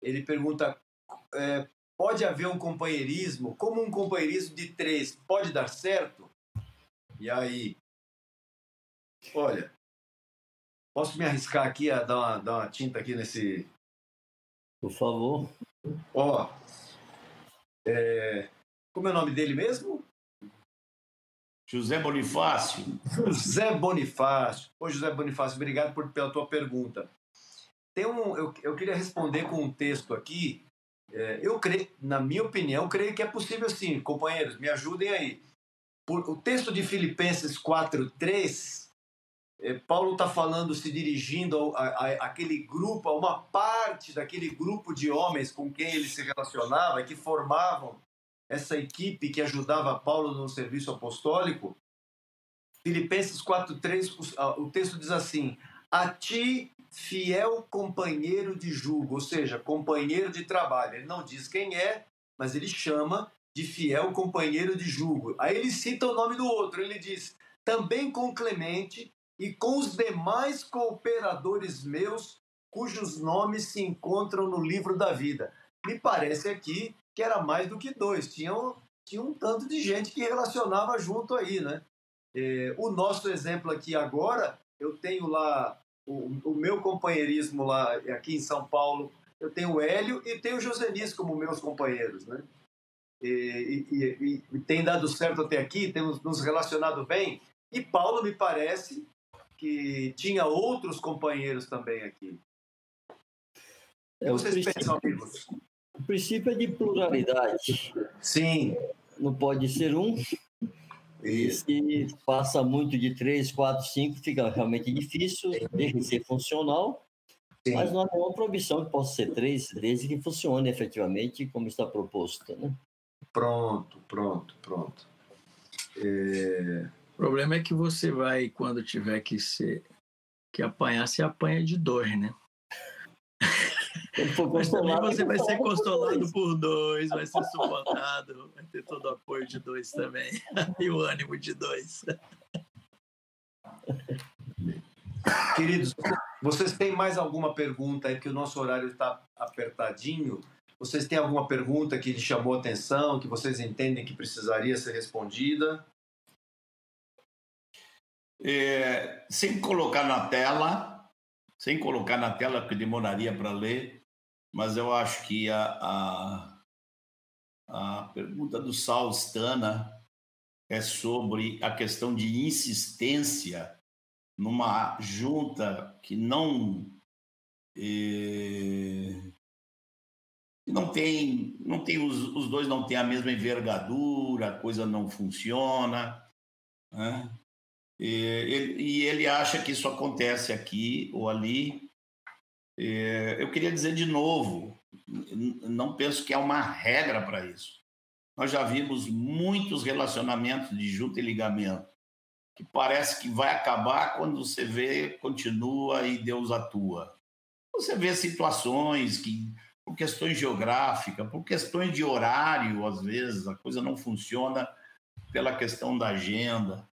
Speaker 1: Ele pergunta: é, pode haver um companheirismo? Como um companheirismo de três pode dar certo? E aí, olha, posso me arriscar aqui a dar uma, dar uma tinta aqui nesse.
Speaker 2: Por favor.
Speaker 1: Ó, é, como é o nome dele mesmo?
Speaker 3: José Bonifácio.
Speaker 1: José Bonifácio. Ô, José Bonifácio, obrigado por, pela tua pergunta. Tem um, eu, eu queria responder com um texto aqui. É, eu creio, na minha opinião, creio que é possível sim. Companheiros, me ajudem aí. O texto de Filipenses 4:3, é, Paulo está falando, se dirigindo ao, a, a, aquele grupo, a uma parte daquele grupo de homens com quem ele se relacionava, que formavam essa equipe que ajudava Paulo no serviço apostólico. Filipenses 4:3, o, o texto diz assim: "A ti, fiel companheiro de julgo", ou seja, companheiro de trabalho. Ele não diz quem é, mas ele chama de fiel companheiro de julgo. Aí ele cita o nome do outro, ele diz: também com Clemente e com os demais cooperadores meus, cujos nomes se encontram no livro da vida. Me parece aqui que era mais do que dois, tinha um, tinha um tanto de gente que relacionava junto aí, né? É, o nosso exemplo aqui agora, eu tenho lá o, o, meu companheirismo lá aqui em São Paulo, eu tenho o Hélio e tenho o Josenis como meus companheiros, né? E, e, e, tem dado certo até aqui, temos nos relacionado bem. E Paulo me parece que tinha outros companheiros também aqui. O que vocês pensam, amigos?
Speaker 2: O princípio é de pluralidade.
Speaker 1: Sim.
Speaker 2: Não pode ser um. E se passa muito de três, quatro, cinco, fica realmente difícil, deixa de ser funcional. Sim. Mas não há nenhuma proibição que possa ser três, desde que funcione efetivamente como está proposto. Né?
Speaker 1: Pronto, pronto, pronto.
Speaker 4: É... O problema é que você vai, quando tiver que ser que apanhar, se apanha de dois, né? Mas também você vai ser consolado por dois, vai ser suportado, vai ter todo o apoio de dois também. E o ânimo de dois.
Speaker 1: Queridos, vocês têm mais alguma pergunta aí, que o nosso horário está apertadinho? Vocês têm alguma pergunta que lhe chamou atenção, que vocês entendem que precisaria ser respondida?
Speaker 3: É, sem colocar na tela, sem colocar na tela, porque demoraria para ler, mas eu acho que a, a, a pergunta do Sal Stana é sobre a questão de insistência numa junta que não. É, não tem, não tem os, os dois não têm a mesma envergadura, a coisa não funciona, né? e, ele, e ele acha que isso acontece aqui ou ali. eu queria dizer de novo, não penso que há uma regra para isso. Nós já vimos muitos relacionamentos de junta e ligamento que parece que vai acabar quando você vê continua e Deus atua. Você vê situações que por questões geográficas, por questões de horário, às vezes a coisa não funciona pela questão da agenda.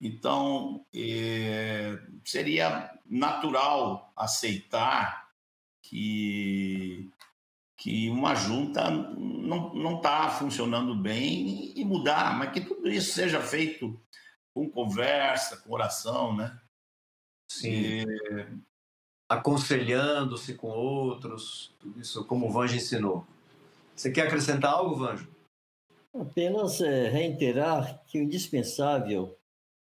Speaker 3: Então, é, seria natural aceitar que que uma junta não está funcionando bem e mudar, mas que tudo isso seja feito com conversa, com oração, né?
Speaker 1: Sim. E... Aconselhando-se com outros, tudo isso como o Vanjo ensinou. Você quer acrescentar algo, Vanjo?
Speaker 2: Apenas é, reiterar que o indispensável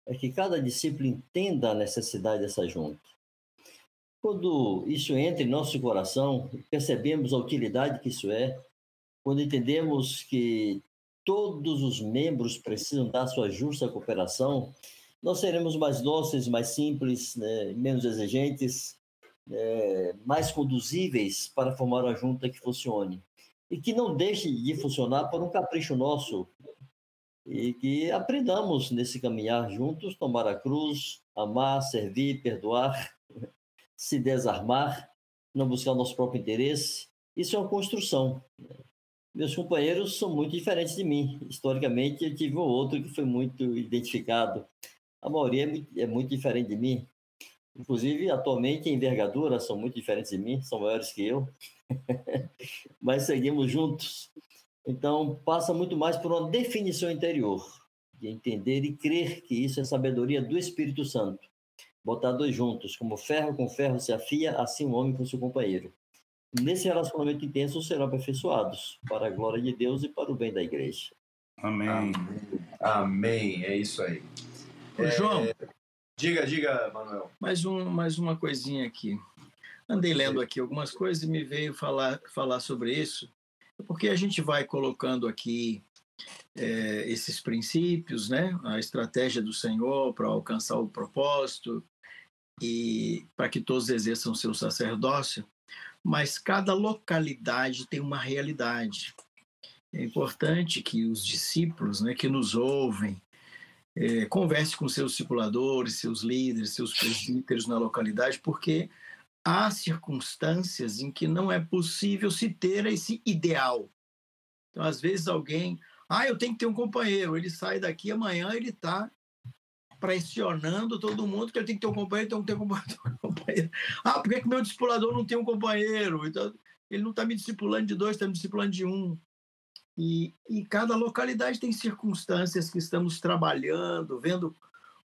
Speaker 2: é que cada discípulo entenda a necessidade dessa junta. Quando isso entra em nosso coração, percebemos a utilidade que isso é, quando entendemos que todos os membros precisam dar sua justa cooperação, nós seremos mais dóceis, mais simples, né, menos exigentes, é, mais conduzíveis para formar uma junta que funcione. E que não deixe de funcionar por um capricho nosso. E que aprendamos nesse caminhar juntos, tomar a cruz, amar, servir, perdoar, se desarmar, não buscar o nosso próprio interesse. Isso é uma construção. Meus companheiros são muito diferentes de mim. Historicamente, eu tive um outro que foi muito identificado. A maioria é, é muito diferente de mim. Inclusive, atualmente, em envergadura, são muito diferentes de mim, são maiores que eu. Mas seguimos juntos. Então, passa muito mais por uma definição interior, de entender e crer que isso é sabedoria do Espírito Santo botar dois juntos, como ferro com ferro se afia, assim o um homem com seu companheiro. Nesse relacionamento intenso serão aperfeiçoados, para a glória de Deus e para o bem da igreja.
Speaker 1: Amém. Amém. Amém. É isso aí.
Speaker 4: É... João.
Speaker 1: Diga, diga, Manuel.
Speaker 4: Mais, um, mais uma coisinha aqui. Andei lendo aqui algumas coisas e me veio falar, falar sobre isso, porque a gente vai colocando aqui é, esses princípios, né? a estratégia do Senhor para alcançar o propósito, e para que todos exerçam seu sacerdócio, mas cada localidade tem uma realidade. É importante que os discípulos, né, que nos ouvem, é, converse com seus discipuladores, seus líderes, seus presbíteros na localidade, porque há circunstâncias em que não é possível se ter esse ideal. Então, às vezes alguém, ah, eu tenho que ter um companheiro, ele sai daqui amanhã, ele está pressionando todo mundo que ele tem que ter um companheiro, tem que ter um companheiro. Ah, por que, que meu discipulador não tem um companheiro? Então, ele não está me discipulando de dois, está me discipulando de um. E, e cada localidade tem circunstâncias que estamos trabalhando, vendo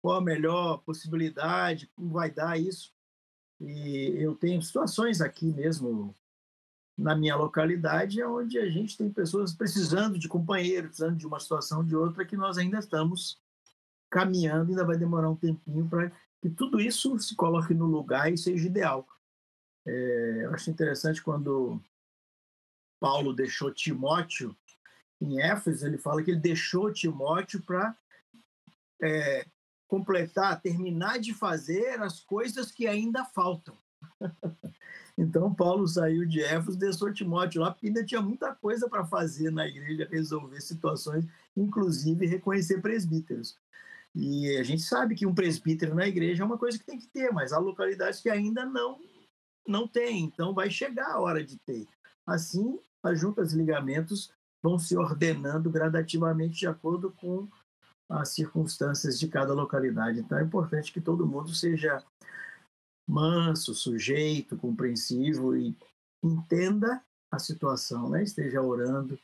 Speaker 4: qual a melhor possibilidade, como vai dar isso. E eu tenho situações aqui mesmo na minha localidade onde a gente tem pessoas precisando de companheiro, precisando de uma situação de outra que nós ainda estamos caminhando, ainda vai demorar um tempinho para que tudo isso se coloque no lugar e seja ideal. É, eu acho interessante quando Paulo deixou Timóteo em Éfeso, ele fala que ele deixou Timóteo para é, completar, terminar de fazer as coisas que ainda faltam. então, Paulo saiu de Éfeso, deixou Timóteo lá, porque ainda tinha muita coisa para fazer na igreja, resolver situações, inclusive reconhecer presbíteros. E a gente sabe que um presbítero na igreja é uma coisa que tem que ter, mas há localidades que ainda não não tem, então vai chegar a hora de ter. Assim, as juntas ligamentos vão se ordenando gradativamente de acordo com as circunstâncias de cada localidade. Então é importante que todo mundo seja manso, sujeito, compreensivo e entenda a situação, né? esteja orando,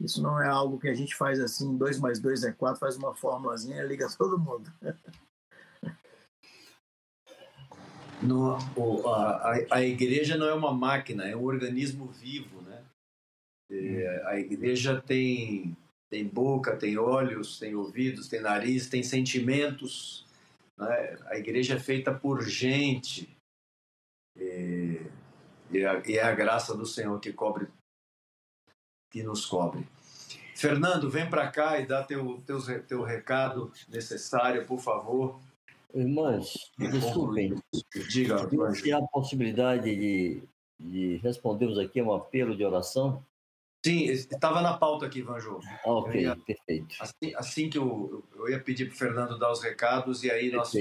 Speaker 4: isso não é algo que a gente faz assim, 2 mais 2 é 4, faz uma fórmulazinha e liga todo mundo.
Speaker 1: No, a, a igreja não é uma máquina, é um organismo vivo, né? A igreja tem, tem boca, tem olhos, tem ouvidos, tem nariz, tem sentimentos. Né? A igreja é feita por gente. E, e, a, e é a graça do Senhor que cobre que nos cobre. Fernando, vem para cá e dá teu, teu, teu recado necessário, por favor.
Speaker 2: Irmãos, desculpem. Diga, Se há a possibilidade de, de respondermos aqui a um apelo de oração?
Speaker 1: Sim, estava na pauta aqui, Vanjo.
Speaker 2: Ok, ia, perfeito.
Speaker 1: Assim, assim, que eu, eu ia pedir para o Fernando dar os recados e aí nós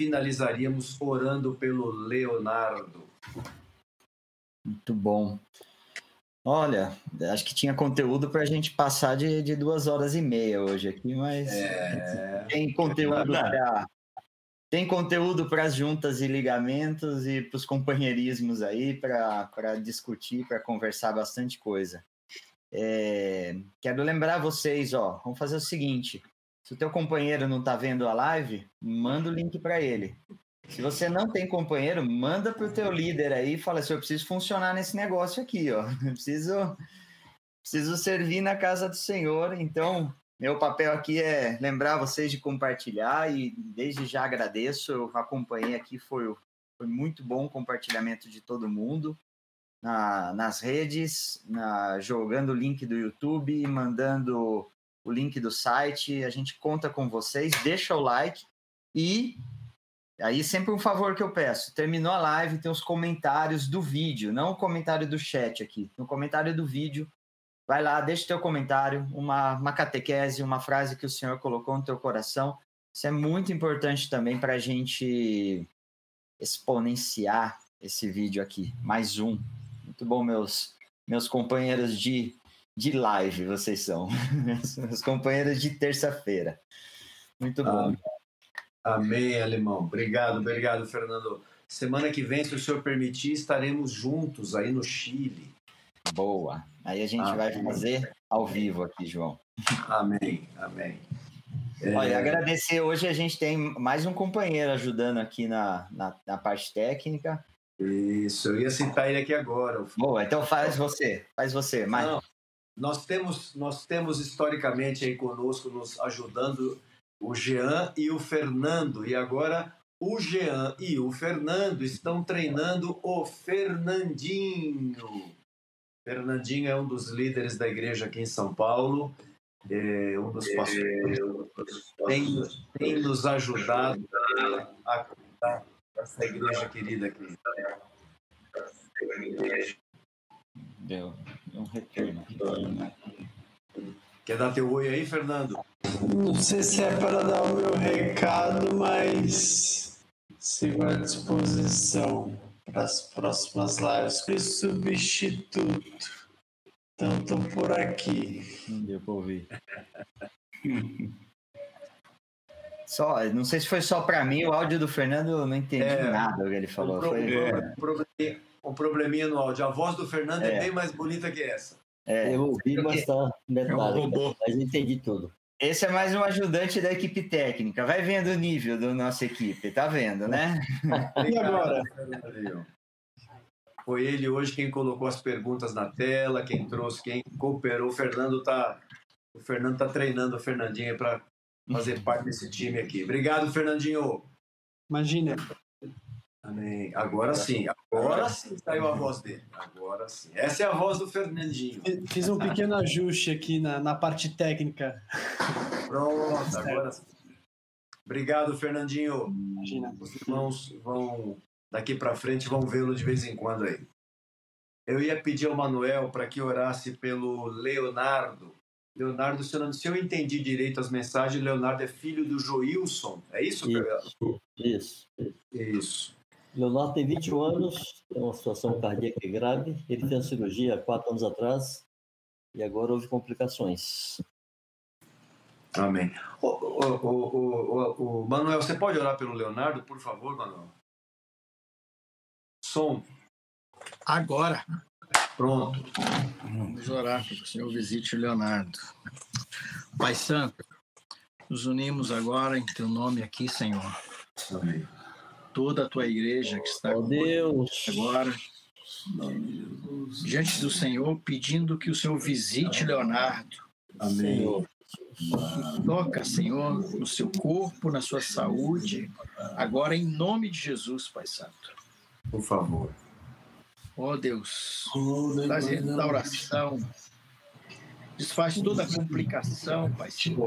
Speaker 1: finalizaríamos orando pelo Leonardo.
Speaker 5: Muito bom. Olha, acho que tinha conteúdo para a gente passar de, de duas horas e meia hoje aqui, mas é... tem conteúdo para tem conteúdo para as juntas e ligamentos e para os companheirismos aí, para discutir, para conversar bastante coisa. É, quero lembrar vocês, ó, vamos fazer o seguinte: se o teu companheiro não está vendo a live, manda o link para ele. Se você não tem companheiro, manda para o teu líder aí e fala assim, eu preciso funcionar nesse negócio aqui, ó. Eu preciso, preciso servir na casa do Senhor. Então, meu papel aqui é lembrar vocês de compartilhar e desde já agradeço. Eu acompanhei aqui, foi, foi muito bom o compartilhamento de todo mundo na, nas redes, na, jogando o link do YouTube, mandando o link do site. A gente conta com vocês. Deixa o like e aí sempre um favor que eu peço. Terminou a live, tem os comentários do vídeo, não o comentário do chat aqui. No comentário do vídeo, vai lá, deixa o teu comentário, uma, uma catequese, uma frase que o Senhor colocou no teu coração. Isso é muito importante também para a gente exponenciar esse vídeo aqui. Mais um. Muito bom, meus, meus companheiros de de live vocês são. Os companheiros de terça-feira. Muito bom.
Speaker 1: Amém, alemão. Obrigado, obrigado, Fernando. Semana que vem, se o senhor permitir, estaremos juntos aí no Chile.
Speaker 5: Boa. Aí a gente amém. vai fazer ao vivo aqui, João.
Speaker 1: Amém, amém.
Speaker 5: Olha, é... agradecer. Hoje a gente tem mais um companheiro ajudando aqui na, na, na parte técnica.
Speaker 1: Isso, eu ia citar ele aqui agora.
Speaker 5: Boa, então faz você, faz você. Mas... Não,
Speaker 1: nós temos, nós temos historicamente aí conosco, nos ajudando, o Jean e o Fernando. E agora o Jean e o Fernando estão treinando o Fernandinho. Fernandinho é um dos líderes da igreja aqui em São Paulo, é um dos pastores. Tem, tem nos ajudado a cuidar dessa igreja querida aqui.
Speaker 5: Deu um retorno.
Speaker 1: Quer dar teu oi aí, Fernando?
Speaker 7: Não sei se é para dar o meu recado, mas sigo à disposição para as próximas lives. Fui substituto. Então, estou por aqui.
Speaker 5: Não deu para ouvir. Só, não sei se foi só para mim, o áudio do Fernando eu não entendi é, nada o que ele falou. Um,
Speaker 1: pro, foi... um probleminha no áudio. A voz do Fernando é, é bem mais bonita que essa.
Speaker 2: É, eu ouvi bastante tá detalhe, é um mas entendi tudo.
Speaker 5: Esse é mais um ajudante da equipe técnica. Vai vendo o nível da nossa equipe, tá vendo, né?
Speaker 1: e agora? Foi ele hoje quem colocou as perguntas na tela, quem trouxe, quem cooperou. O Fernando tá, o Fernando tá treinando o Fernandinho para fazer parte desse time aqui. Obrigado, Fernandinho.
Speaker 7: Imagina.
Speaker 1: Amém. Agora sim, agora sim saiu a voz dele. Agora sim. Essa é a voz do Fernandinho.
Speaker 7: Fiz um pequeno ajuste aqui na, na parte técnica.
Speaker 1: Pronto, agora sim. Obrigado, Fernandinho. Imagina. Os irmãos vão, daqui para frente, vão vê-lo de vez em quando aí. Eu ia pedir ao Manuel para que orasse pelo Leonardo. Leonardo, se eu, se eu entendi direito as mensagens, Leonardo é filho do Joilson. É isso,
Speaker 2: Isso. Isso.
Speaker 1: isso.
Speaker 2: Leonardo tem 21 anos, tem uma situação cardíaca grave. Ele fez a cirurgia há quatro anos atrás e agora houve complicações.
Speaker 1: Amém. O, o, o, o, Manuel, você pode orar pelo Leonardo, por favor, Manuel? Som.
Speaker 4: Agora.
Speaker 1: Pronto.
Speaker 4: Vamos orar para que o Senhor visite o Leonardo. Pai Santo, nos unimos agora em teu nome aqui, Senhor.
Speaker 1: Amém
Speaker 4: toda a tua igreja que está
Speaker 2: oh, Deus.
Speaker 4: agora diante do Senhor, pedindo que o Senhor visite Leonardo.
Speaker 1: Amém. Senhor.
Speaker 4: Toca, Senhor, no seu corpo, na sua saúde, agora em nome de Jesus, Pai Santo.
Speaker 1: Por favor.
Speaker 4: Ó oh, Deus, faz restauração, desfaz toda a complicação, Pai Santo.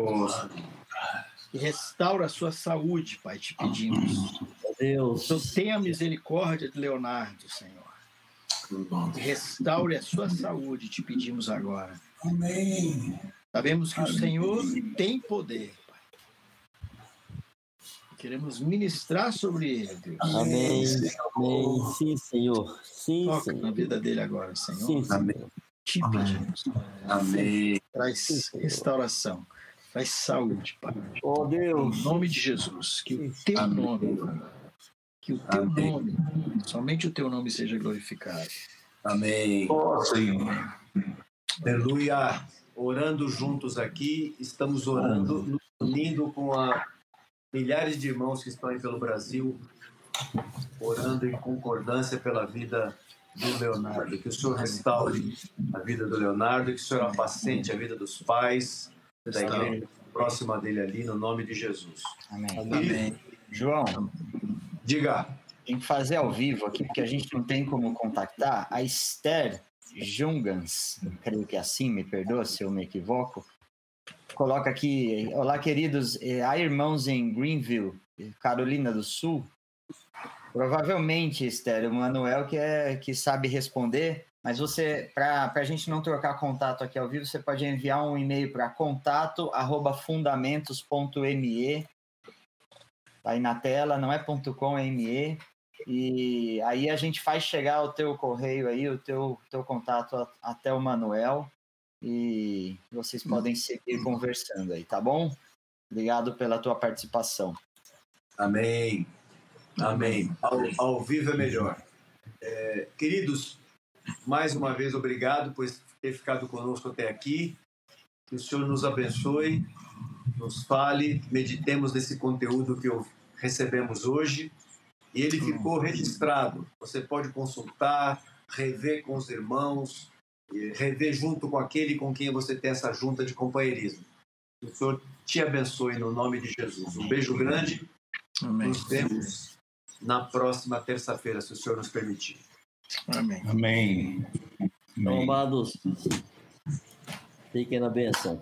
Speaker 4: E restaura a sua saúde, Pai, te pedimos.
Speaker 2: Deus.
Speaker 4: Então tenha misericórdia de Leonardo, Senhor. Restaure a sua saúde, te pedimos agora.
Speaker 7: Amém.
Speaker 4: Sabemos que Amém. o Senhor tem poder. Queremos ministrar sobre ele, Deus.
Speaker 2: Amém. Amém. Sim, Senhor. Sim,
Speaker 4: Toca
Speaker 2: Senhor.
Speaker 4: na vida dele agora, Senhor.
Speaker 2: Sim,
Speaker 1: Amém.
Speaker 4: Te pedimos.
Speaker 1: Amém.
Speaker 4: Traz restauração. Traz saúde, Pai.
Speaker 2: Oh, Deus.
Speaker 4: Em nome de Jesus. Que o teu Amém. nome, que o teu Amém. nome, somente o teu nome seja glorificado.
Speaker 1: Amém.
Speaker 3: Oh, Senhor.
Speaker 1: Aleluia. Orando juntos aqui, estamos orando, nos unindo com a milhares de irmãos que estão aí pelo Brasil, orando em concordância pela vida do Leonardo. Que o Senhor restaure a vida do Leonardo, que o Senhor apacente a vida dos pais, da igreja próxima dele ali, no nome de Jesus.
Speaker 5: Amém. Amém. João,
Speaker 1: diga.
Speaker 5: Tem que fazer ao vivo aqui, porque a gente não tem como contactar. A Esther Jungans, creio que é assim, me perdoa se eu me equivoco, coloca aqui: Olá, queridos, eh, há irmãos em Greenville, Carolina do Sul. Provavelmente, Esther, o Manuel que, é, que sabe responder, mas você, para a gente não trocar contato aqui ao vivo, você pode enviar um e-mail para contato@fundamentos.me. Tá aí na tela, não é .com, é .me. E aí a gente faz chegar o teu correio aí, o teu, teu contato até o Manuel e vocês podem seguir conversando aí, tá bom? Obrigado pela tua participação.
Speaker 1: Amém. Amém. Ao, ao vivo é melhor. É, queridos, mais uma vez, obrigado por ter ficado conosco até aqui. Que o Senhor nos abençoe, nos fale, meditemos nesse conteúdo que recebemos hoje. E ele ficou registrado. Você pode consultar, rever com os irmãos, rever junto com aquele com quem você tem essa junta de companheirismo. Que o Senhor te abençoe no nome de Jesus. Um beijo grande. Amém. Nos vemos na próxima terça-feira, se o Senhor nos permitir.
Speaker 3: Amém. Amém.
Speaker 2: Então, amados, fiquem na benção.